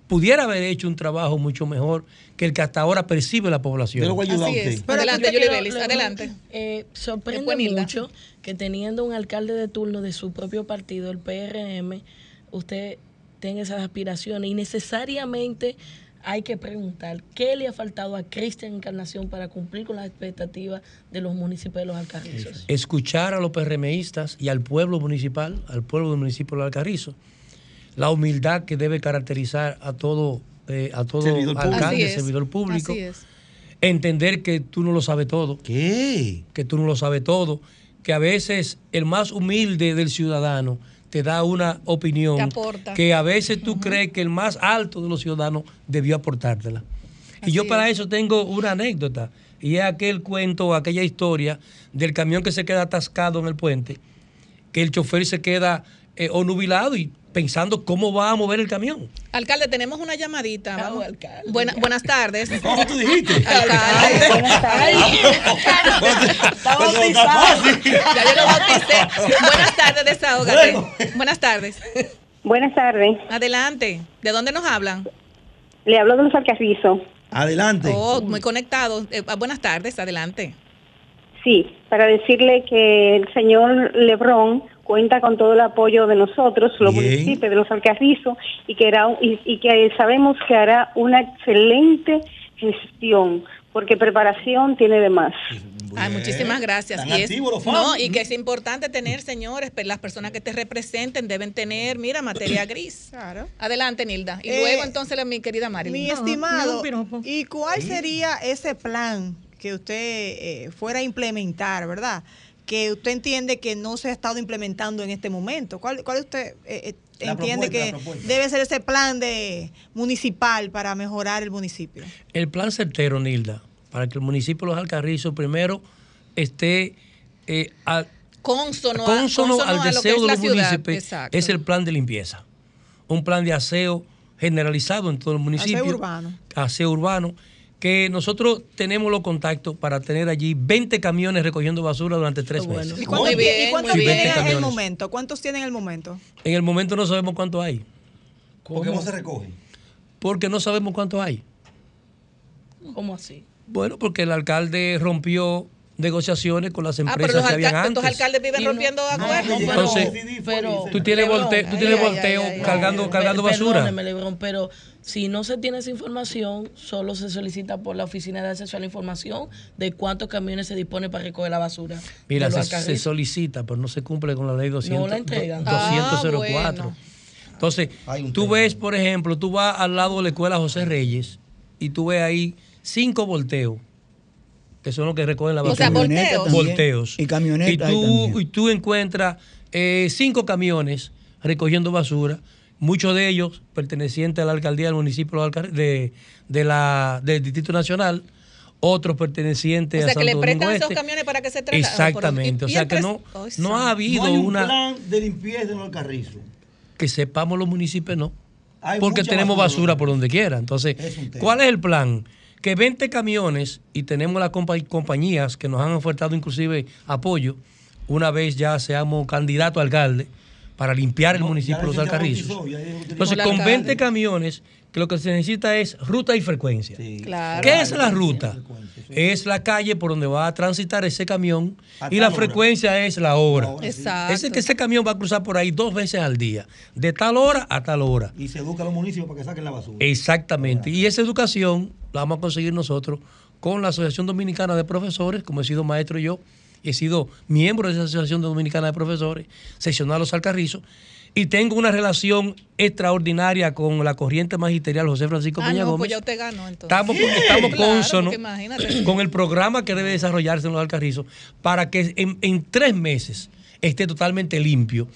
pudiera haber hecho un trabajo mucho mejor que el que hasta ahora percibe la población. Yo lo voy a ayudar Así a usted. es. adelante, yo adelante. Eh, sorprende Después Nilda. mucho que teniendo un alcalde de turno de su propio partido, el PRM, usted tenga esas aspiraciones y necesariamente hay que preguntar qué le ha faltado a Cristian Encarnación para cumplir con las expectativas de los municipios de los Alcarrizos. escuchar a los PRMistas y al pueblo municipal, al pueblo del municipio de Alcarrizo, la humildad que debe caracterizar a todo, eh, a todo Servidor alcalde, servidor público, Así es. entender que tú no lo sabes todo, ¿Qué? que tú no lo sabes todo, que a veces el más humilde del ciudadano te da una opinión Te aporta. que a veces tú crees que el más alto de los ciudadanos debió aportártela. y yo para es. eso tengo una anécdota, y es aquel cuento, aquella historia del camión que se queda atascado en el puente, que el chofer se queda eh, onubilado y pensando cómo va a mover el camión. Alcalde, tenemos una llamadita. Vamos. alcalde. Buena- buenas tardes. ¿Cómo tú dijiste? [LAUGHS] Alcalde. Buenas tardes. Está. Ya yo lo bauticé. Buenas tardes, desahógate. Buenas tardes. Buenas tardes. Adelante. ¿De dónde nos hablan? Le hablo de los Alcarrizos. Adelante. Oh, muy conectados. Eh, ah, buenas tardes, adelante. Sí, para decirle que el señor Lebrón cuenta con todo el apoyo de nosotros, los Bien. municipios de los Alcarrizos, y que, un- y, y que sabemos que hará una excelente gestión, porque preparación tiene de más. Ay, muchísimas gracias. Y es- no, y que es importante tener, señores, pues, las personas que te representen deben tener, mira, materia [COUGHS] gris. Claro. Adelante, Nilda. Y Eh, luego entonces la, mi querida Marilyn. Mi estimado, piropo. ¿y cuál sería ese plan que usted eh, fuera a implementar, verdad? Que usted entiende que no se ha estado implementando en este momento. ¿Cuál, cuál usted eh, eh, entiende propuesta, que debe ser ese plan de municipal para mejorar el municipio? El plan certero, Nilda, para que el municipio de Los Alcarrizos primero esté eh, a- Consono, a- consono consono al deseo es de la los ciudad. municipios Exacto. es el plan de limpieza. Un plan de aseo generalizado en todo el municipio. Aseo urbano. Aseo urbano. Que nosotros tenemos los contactos para tener allí 20 camiones recogiendo basura durante tres bueno. meses. ¿Y cuántos, cuántos tienen bien. en el momento? ¿Cuántos tienen en el momento? En el momento no sabemos cuánto hay. ¿Por qué no se recoge? Porque no sabemos cuánto hay. ¿Cómo así? Bueno, porque el alcalde rompió negociaciones con las Ah, empresas pero los que habían antes. estos alcaldes viven no- rompiendo no, acuerdos. no, Entonces, pero, Tú tienes, Lebrón, volte- tú tienes ay, volteo ay, ay, cargando, cargando basura. Perdóneme, Lebrón, pero si no se tiene esa información, solo se solicita por la Oficina de Acceso a la Información de cuántos camiones se dispone para recoger la basura. Mira, se, solicita, pero no se cumple con la ley 200, la entregan. 204. Ah, bueno. Entonces, tú tema. ves, por ejemplo, tú vas al lado de la escuela José Reyes y tú ves ahí cinco volteos, que son los que recogen la O sea, basura. volteos. volteos. Y camionetas Y tú, y tú encuentras eh, cinco camiones recogiendo basura, muchos de ellos pertenecientes a la alcaldía del municipio de, la, del Distrito Nacional, otros pertenecientes O sea, a que le Santo prestan Domingo esos Este. camiones para que se trasladen. Exactamente. O sea que no, no ha santo. habido no hay un una. plan de limpieza en el carrizo. Que sepamos los municipios, no. porque tenemos basura. basura por donde quiera. Entonces. ¿cuál es el plan? Que 20 camiones, y tenemos las compa- compañías que nos han ofertado inclusive apoyo, una vez ya seamos candidato a alcalde, para limpiar el municipio de Los Alcarrizos. Entonces, con 20 camiones, que lo que se necesita es ruta y frecuencia. Claro. ¿Qué es la ruta? Es la calle por donde va a transitar ese camión A y la hora. frecuencia es la hora. Exacto. Ese que ese camión va a cruzar por ahí dos veces al día, de tal hora a tal hora. Y se educa a los municipios para que saquen la basura. Exactamente. Y esa educación la vamos a conseguir nosotros con la Asociación Dominicana de Profesores, como he sido maestro yo, he sido miembro de esa Asociación Dominicana de Profesores, seccional Los Alcarrizos, y tengo una relación extraordinaria con la corriente magisterial José Francisco Ah, Peña no, Gómez. pues ya usted ganó entonces. Estamos, estamos [LAUGHS] Claro, imagínate. con el programa que debe desarrollarse en los Alcarrizos para que en, en tres meses esté totalmente limpio.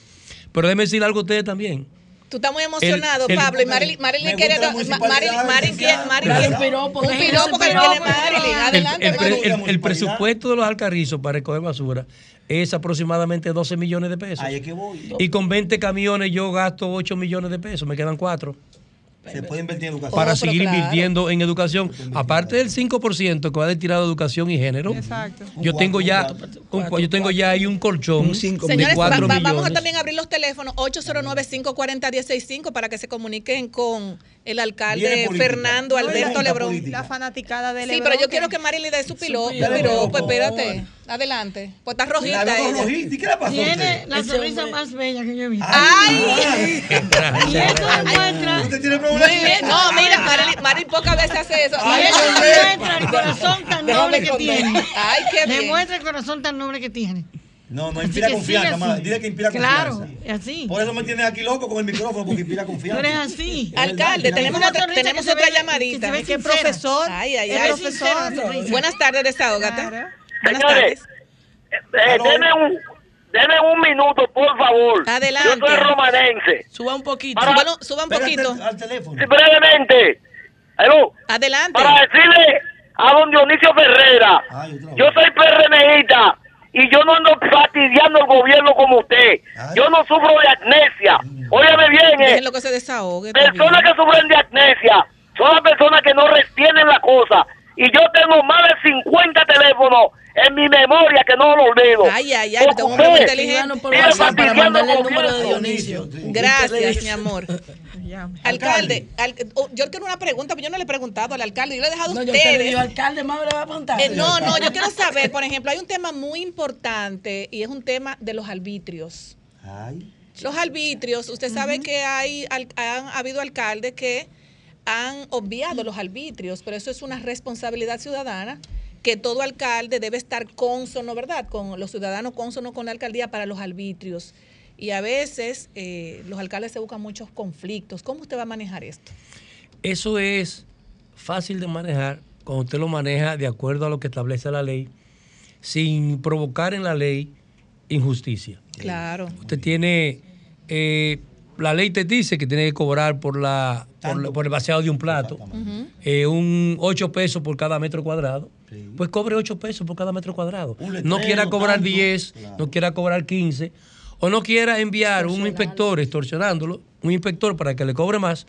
Pero déjeme decir algo a ustedes también. Tú estás muy emocionado, el- Pablo, y Marilyn, Marilyn quiere... Marilyn, Marilyn un piropo, Un piropo que tiene Marilyn. El, Adelante, el- Marilyn. el- el presupuesto de los alcarrizos para recoger basura es aproximadamente 12 millones de pesos. Ahí es que voy. Y con 20 camiones yo gasto 8 millones de pesos, me quedan 4 Se puede invertir en educación. para seguir invirtiendo en educación. Aparte del 5% que va destinado a educación y género, yo tengo ya un- yo tengo ya ahí un colchón de Señores, 4 va- va- vamos a también abrir los teléfonos 809-540-165 para que se comuniquen con el alcalde. Fernando Alberto Lebrón. La fanaticada de Sí, Lebrón. pero yo quiero que Marilyn dé su piloto. piropo. Pero, pues espérate. Adelante. Pues está rojita La veo ella. rojita. ¿Y qué le pasó Tiene la sonrisa más bella que yo he visto. ¡Ay! Y demuestra. ¿Usted tiene Muy problemas? bien. No, mira, Marilyn, Marilyn pocas veces hace eso. Y eso demuestra el corazón tan noble que tiene. Ay, qué bien. Demuestra el corazón tan noble que tiene. No, no inspira confianza, así. Dile que inspira Claro, confianza. es así. Por eso me tienes aquí loco con el micrófono, porque inspira confianza. Tú eres así. Alcalde, Es tenemos otra, tenemos otra ve- llamadita. que Es profesor. Ay, ay, Es ay. sonrisa. Buenas tardes, desahógate. Buenas Señores, tardes. eh, deme un, deme un minuto, por favor. Adelante. Yo soy romanense. Suba un poquito. Para- suba un poquito. Al teléfono. Sí, brevemente. Adelante. para decirle a don Dionisio Ferrera, yo soy PRMista y yo no ando fastidiando el gobierno como usted. Yo no sufro de amnesia. Óyame bien, eh. Déjenlo que se desahogue. Personas que sufren de amnesia son las personas que no retienen la cosa. Y yo tengo más de 50 teléfonos en mi memoria que no lo olvido. Ay, ay, ay, es un inteligente. vive fastidiando mandarle el número de. Dionisio. Gracias, mi amor. Alcalde, al- oh, yo quiero una pregunta, pero yo no le he preguntado al alcalde, yo le he dejado a No, yo ustedes. te le digo, alcalde, más le va a preguntar. Eh, no, no, yo quiero saber, por ejemplo, hay un tema muy importante y es un tema de los arbitrios. Los arbitrios, usted sabe que hay al- han habido alcaldes que han obviado los arbitrios, pero eso es una responsabilidad ciudadana que todo alcalde debe estar cónsono, ¿verdad? Con los ciudadanos cónsonos con la alcaldía para los arbitrios. Y a veces eh, los alcaldes se buscan muchos conflictos. ¿Cómo usted va a manejar esto? Eso es fácil de manejar cuando usted lo maneja de acuerdo a lo que establece la ley, sin provocar en la ley injusticia. Claro. Usted tiene, eh, la ley te dice que tiene que cobrar por, la, por, la- por el vaciado de un plato, eh, un 8 pesos por cada metro cuadrado. Pues cobre 8 pesos por cada metro cuadrado. letrero, No quiera cobrar tanto. 10, no quiera cobrar 15, o no quiera enviar un inspector extorsionándolo, un inspector para que le cobre más,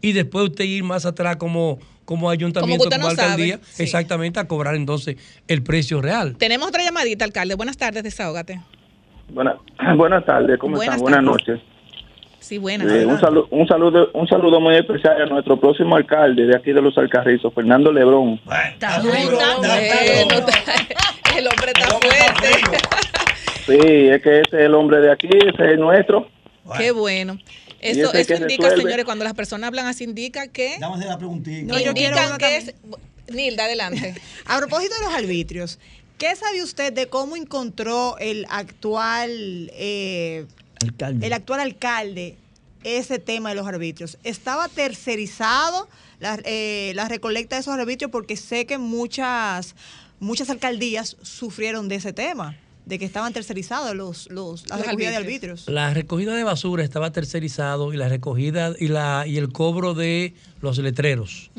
y después usted ir más atrás como, como ayuntamiento, Como no alcaldía, sí. exactamente a cobrar entonces el precio real. Tenemos otra llamadita, alcalde. Buenas tardes, desahógate. Buena- [CLEARS THROAT] buenas tardes, ¿cómo Buenas están? Buenas noches. Sí, buenas. Eh, un, saludo, un, saludo, un saludo muy especial a nuestro próximo alcalde de aquí de Los Alcarrizos, Fernando Lebrón. Está bueno, [LAUGHS] está- el hombre está fuerte. Sí, es que ese es el hombre de aquí, ese es nuestro. Qué bueno. Eso, eso que indica, resuelve. señores, cuando las personas hablan así, indica que. Vamos a hacer la preguntita. No, yo quiero una que es. Nilda, adelante. [LAUGHS] A propósito de los arbitrios, ¿qué sabe usted de cómo encontró el actual eh, Alcalde. el actual alcalde ese tema de los arbitrios? ¿Estaba tercerizado la, eh, la recolecta de esos arbitrios? Porque sé que muchas, muchas alcaldías sufrieron de ese tema, de que estaban tercerizados los, los, la Los recogida de arbitrios. arbitrios. La recogida de basura estaba tercerizado y la recogida y la y el cobro de los letreros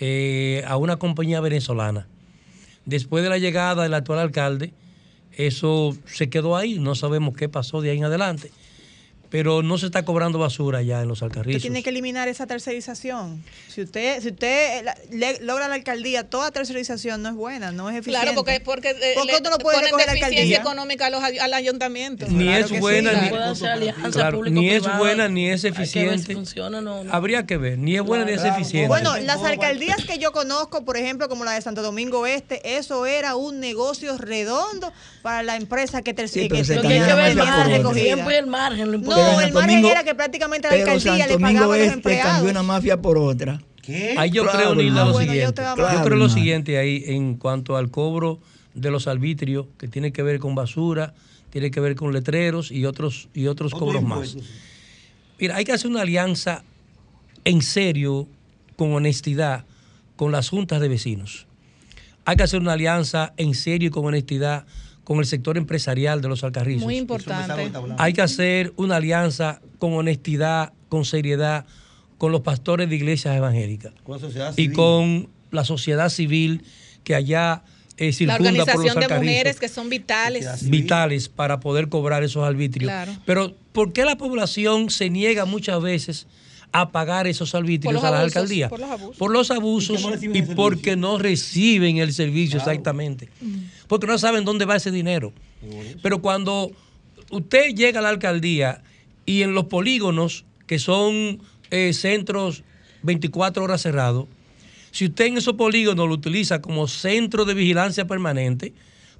eh, a una compañía venezolana. Después de la llegada del actual alcalde, eso se quedó ahí, no sabemos qué pasó de ahí en adelante. Pero no se está cobrando basura ya en los Usted alcarrizos. tiene que eliminar esa tercerización. Si usted, si usted eh, la- le- logra la alcaldía, toda tercerización no es buena, no es eficiente. Claro, porque, porque eh, ¿Por qué le usted no puede ponen deficiencia alcaldía? económica a los, al ayuntamiento. Ni Claro es que buena, sí. ni, claro, ni es buena, ni es Hay que ver si eficiente. funciona o no. no. Habría que ver, ni es buena ni es eficiente. Bueno, las alcaldías que yo conozco, por ejemplo, como la de Santo Domingo Este, eso era un negocio redondo para la empresa que, ter- Sí, que que recogida. Siempre el margen, lo No, El margen Domingo- era que prácticamente la alcaldía Santo le Domingo pagaba a los Este cambió empleados. una mafia por otra. ¿Qué? Ahí yo Claro, creo, Nilda, hermano. lo Bueno, siguiente. Yo, creo lo siguiente ahí en cuanto al cobro de los arbitrios, que tiene que ver con basura, tiene que ver con letreros y otros, y otros Otro cobros más. impuesto, sí. Mira, hay que hacer una alianza en serio, con honestidad, con las juntas de vecinos. Hay que hacer una alianza en serio y con honestidad con el sector empresarial de los alcarrizos. Muy importante. Hay que hacer una alianza con honestidad, con seriedad, con los pastores de iglesias evangélicas Con la sociedad y civil. con la sociedad civil que allá eh, La circunda por los organización de alcarrizos mujeres que son vitales. vitales para poder cobrar esos arbitrios. Claro. Pero ¿por qué la población se niega muchas veces a pagar esos arbitrios a las abusos, alcaldías? por los abusos. Por los abusos ¿Y porque no reciben el servicio exactamente. Porque no saben dónde va ese dinero. Pero cuando usted llega a la alcaldía y en los polígonos, que son eh, centros 24 horas cerrados, si usted en esos polígonos lo utiliza como centro de vigilancia permanente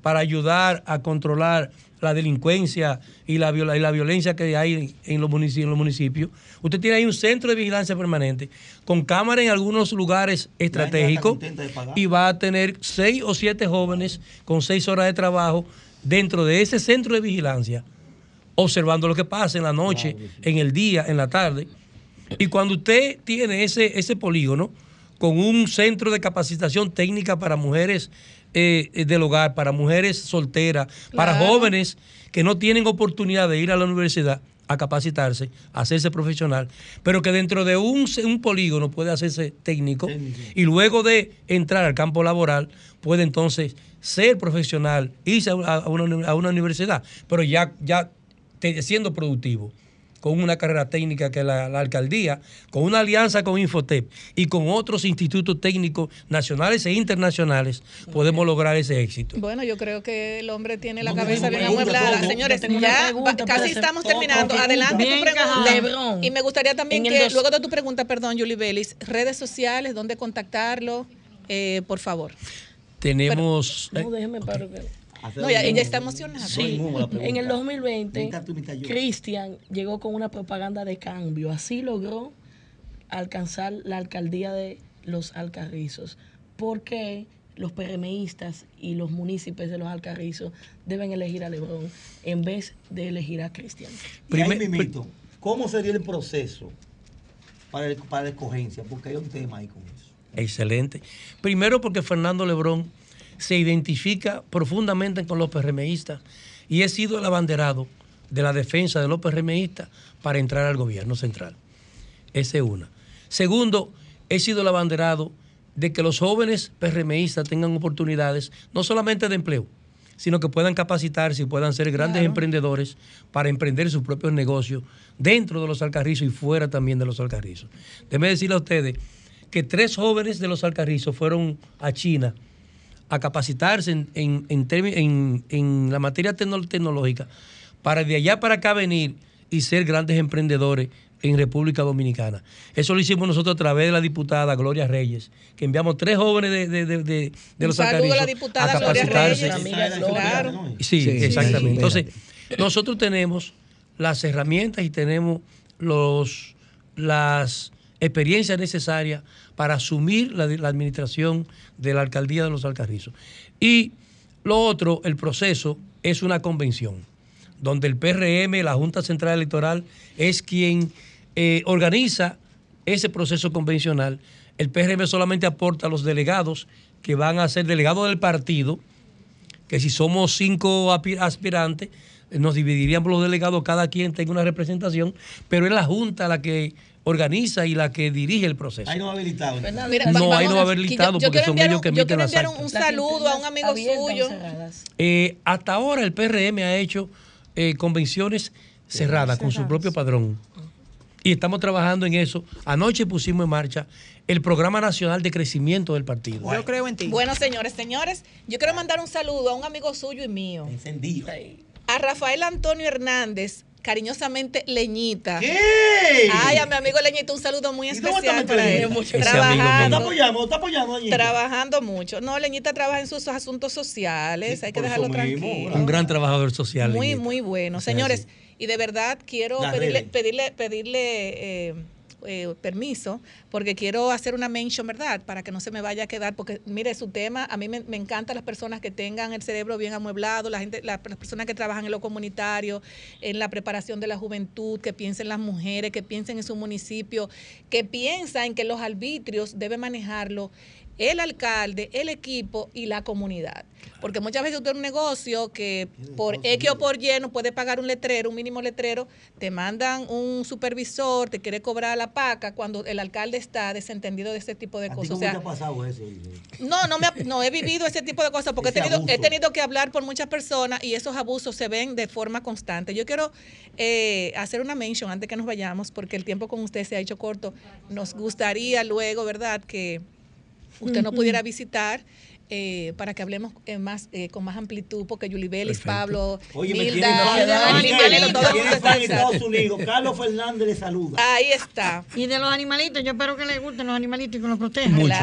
para ayudar a controlar la delincuencia y la, viola- y la violencia que hay en los, munici- en los municipios, usted tiene ahí un centro de vigilancia permanente con cámara en algunos lugares estratégicos y va a tener seis o siete jóvenes con seis horas de trabajo dentro de ese centro de vigilancia, observando lo que pasa en la noche, en el día, en la tarde. Y cuando usted tiene ese, ese polígono con un centro de capacitación técnica para mujeres eh, del hogar, para mujeres solteras, para jóvenes que no tienen oportunidad de ir a la universidad a capacitarse, a hacerse profesional, pero que dentro de un, un polígono puede hacerse técnico y luego de entrar al campo laboral puede entonces ser profesional, irse a, una, a una universidad, pero ya, ya siendo productivo con una carrera técnica que la, la alcaldía, con una alianza con Infotep y con otros institutos técnicos nacionales e internacionales, podemos lograr ese éxito. Bueno, yo creo que el hombre tiene la No, cabeza bien amueblada. Señores, ya pregunta, pero casi estamos terminando. Adelante tu pregunta. Y me gustaría también que, luego de tu pregunta, perdón, Julie Bellis, redes sociales, dónde contactarlo, eh, por favor. Tenemos... No, déjeme paro que- No, ya- ella está emocionada. Sí, en el 2020, Mitad tú, mitad yo. Cristian llegó con una propaganda de cambio. Así logró alcanzar la alcaldía de Los Alcarrizos. Porque los PRMistas y los municipios de Los Alcarrizos deben elegir a Lebrón en vez de elegir a Cristian. Y ahí Primer- mimito, ¿cómo sería el proceso para, el- para la escogencia? Porque hay un tema ahí con eso. Excelente. Primero porque Fernando Lebrón se identifica profundamente con los PRMistas y he sido el abanderado de la defensa de los PRMistas para entrar al gobierno central. Esa es una. Segundo, he sido el abanderado de que los jóvenes PRMistas tengan oportunidades no solamente de empleo, sino que puedan capacitarse y puedan ser grandes Claro. emprendedores para emprender sus propios negocios dentro de los Alcarrizos y fuera también de los Alcarrizos. Déjeme decirle a ustedes que tres jóvenes de los Alcarrizos fueron a China a capacitarse en, en- en en- en la materia tecno- tecnológica para de allá para acá venir y ser grandes emprendedores en República Dominicana. Eso lo hicimos nosotros a través de la diputada Gloria Reyes, que enviamos tres jóvenes de, de- de- de- de los saludo a la diputada a Gloria capacitarse. Reyes. Amiga. Sí, Sí, exactamente. sí, Entonces, nosotros tenemos las herramientas y tenemos los, las experiencias necesarias para asumir la, administración de la alcaldía de los Alcarrizos. Y lo otro, el proceso, es una convención, donde el PRM, la Junta Central Electoral, es quien eh, organiza ese proceso convencional. El PRM solamente aporta a los delegados que van a ser delegados del partido, que si somos cinco aspirantes, nos dividiríamos los delegados, cada quien tenga una representación, pero es la Junta la que organiza y la que dirige el proceso. Ahí no va habilitado. entonces. Mira, No, va- ahí no va a haber yo- listado yo porque quiero son enviar ellos un- que Yo emiten quiero las enviar un, actas. un saludo a un amigo suyo. cerradas. Eh, hasta ahora el PRM ha hecho eh, convenciones cerrada, con su propio padrón. Y estamos trabajando en eso. Anoche pusimos en marcha el Programa Nacional de Crecimiento del partido. Yo creo en ti. Bueno, señores, señores, yo quiero mandar un saludo a un amigo suyo y mío. Encendido. A Rafael Antonio Hernández, cariñosamente Leñita. ¿Qué? Ay, a mi amigo Leñita, un saludo muy ¿Y cómo está especial mi para él. Leñita? Ese Trabajando. amigo mío. Está apoyando, está apoyando, Leñita. Trabajando mucho. No, Leñita trabaja en sus asuntos sociales, hay que dejarlo mismo, tranquilo. Un gran trabajador social. Muy, Leñita. muy bueno. Señores, y de verdad quiero Las pedirle, redes. pedirle, pedirle eh, eh, permiso, porque quiero hacer una mention, ¿verdad? Para que no se me vaya a quedar, porque mire, su tema, a mí me, me encantan las personas que tengan el cerebro bien amueblado, la gente, la- las personas que trabajan en lo comunitario, en la preparación de la juventud, que piensen en las mujeres, que piensen en su municipio, que piensan en que los arbitrios debe manejarlo el alcalde, el equipo y la comunidad. Porque muchas veces usted en un negocio que por X o por Y no puede pagar un letrero, un mínimo letrero, te mandan un supervisor, te quiere cobrar la paca cuando el alcalde está desentendido de ese tipo de ¿A ti cosas. O cómo sea, te ha pasado eso? no, no, me ha- no he vivido ese tipo de cosas porque he tenido, he tenido que hablar por muchas personas y esos abusos se ven de forma constante. Yo quiero eh, hacer una mention antes que nos vayamos porque el tiempo con usted se ha hecho corto. Nos gustaría luego, ¿verdad?, que usted nos pudiera visitar. eh, para que hablemos eh, más eh, con más amplitud, porque Yuli Pablo, Oye, está en Estados Unidos. Carlos Fernández le saluda. Ahí está. Y de los animalitos, yo espero que les gusten los animalitos y que los protejan. Mucho,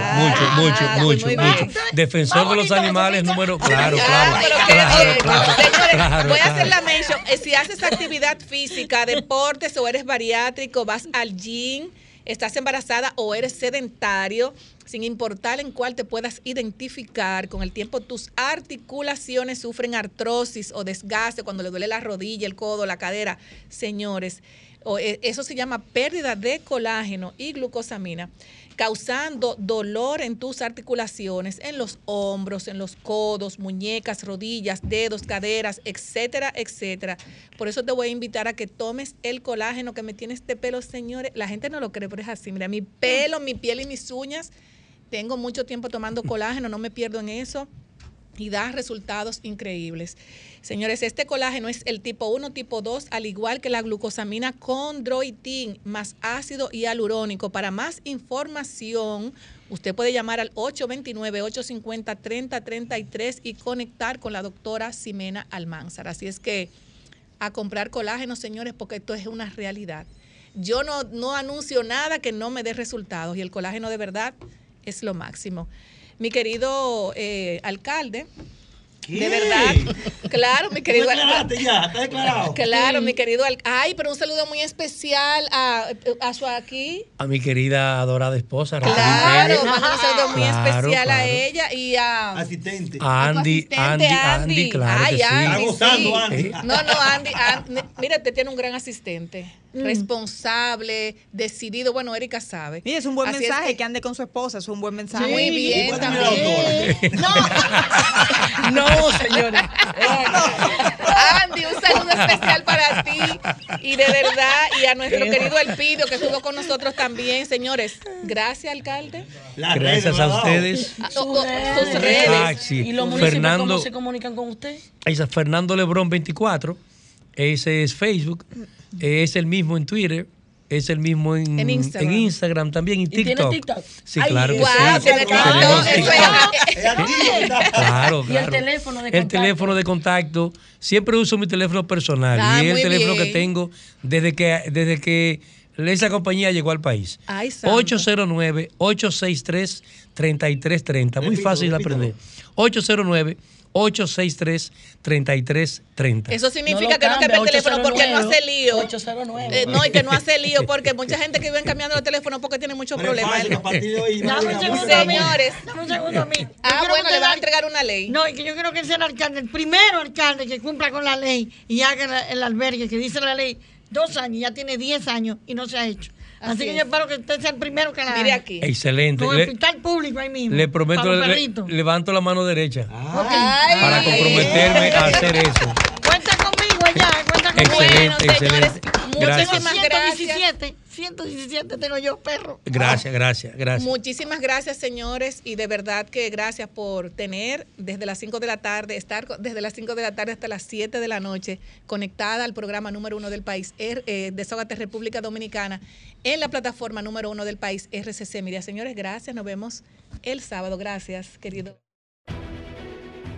mucho, mucho, mucho. Defensor de los animales, número. Claro, claro. Señores, claro, voy a hacer la mention. Eh, Si haces actividad física, [LAUGHS] deportes o eres bariátrico, vas al gym, estás embarazada o eres sedentario, sin importar en cuál te puedas identificar, con el tiempo tus articulaciones sufren artrosis o desgaste cuando le duele la rodilla, el codo, la cadera. Señores, eh, eso se llama pérdida de colágeno y glucosamina causando dolor en tus articulaciones, en los hombros, en los codos, muñecas, rodillas, dedos, caderas, etcétera, etcétera. Por eso te voy a invitar a que tomes el colágeno que me tiene este pelo, señores. La gente no lo cree, pero es así. Mira, mi pelo, mi piel y mis uñas. Tengo mucho tiempo tomando colágeno, no me pierdo en eso y da resultados increíbles. Señores, este colágeno es el tipo 1, tipo 2, al igual que la glucosamina condroitin, más ácido hialurónico. Para más información, usted puede llamar al 829-850-3033 y conectar con la doctora Ximena Almanzar. Así es que a comprar colágeno, señores, porque esto es una realidad. Yo no, no anuncio nada que no me dé resultados y el colágeno de verdad es lo máximo. Mi querido eh, alcalde, de verdad, claro, mi querido ¿Tú declaraste ya? ¿Está declarado? Claro, Sí. mi querido Ay, pero un saludo muy especial a, a su aquí. A mi querida adorada esposa, Raquel Claro, un saludo muy Claro, especial a ella y a Asistente. A Andy, Andy, Andy, claro Ay, que sí. Andy, sí. Eh, No, no, Andy, Andy, mira, te tiene un gran asistente, responsable, decidido. Bueno, Erika sabe. Mira, es un buen Así mensaje que- que ande con su esposa, es un buen mensaje. Muy bien, Y también. No, [LAUGHS] señores. Andy, un saludo especial para ti y de verdad y a nuestro querido Elpidio que estuvo con nosotros también, señores. Gracias, alcalde. Gracias a ustedes. Ah, oh, oh, sus redes. Ah, sí. ¿Y los municipios Fernando, cómo se comunican con usted? está Fernando Lebrón 24. Ese es Facebook. Es el mismo en Twitter. Es el mismo en, En Instagram. en Instagram también y tiene TikTok. TikTok? Sí, Ay, claro que guau, sí. tiene TikTok. TikTok. es- Claro, Y el claro. teléfono de El contacto. teléfono de contacto. Siempre uso mi teléfono personal. Ah, y el teléfono bien. que tengo desde que, desde que esa compañía llegó al país. Ay, santo. 809-863-3330. Muy fácil de aprender. 809-863-3330. Eso significa No que no cambia el teléfono porque no 809. hace lío. 809. Eh, no, y que no hace lío [LAUGHS] porque mucha gente que viven cambiando el teléfono porque tiene muchos problemas. [LAUGHS] Señores. Dame un segundo a mí. Ah, bueno, le van a entregar una ley. No, y que yo quiero que él sea el alcalde, el primero alcalde que cumpla con la ley y haga el albergue que dice la ley dos años, ya tiene diez años y no se ha hecho. Así, Así que yo espero que usted sea el primero que la Mire aquí. Excelente. Con Le, hospital público ahí mismo. le prometo, para los le- perritos. levanto la mano derecha Ay. para comprometerme a hacer eso. Cuenta conmigo allá, cuenta conmigo. Excelente, Bueno, señores, muchísimas gracias. 117. 117 tengo yo, perro. Gracias, gracias, gracias. Muchísimas gracias, señores, y de verdad que gracias por tener desde las 5 de la tarde, estar desde las 5 de la tarde hasta las 7 de la noche conectada al programa número uno del país, eh, Desógate República Dominicana, en la plataforma número uno del país, RCC. Mira, señores, gracias, nos vemos el sábado. Gracias, querido.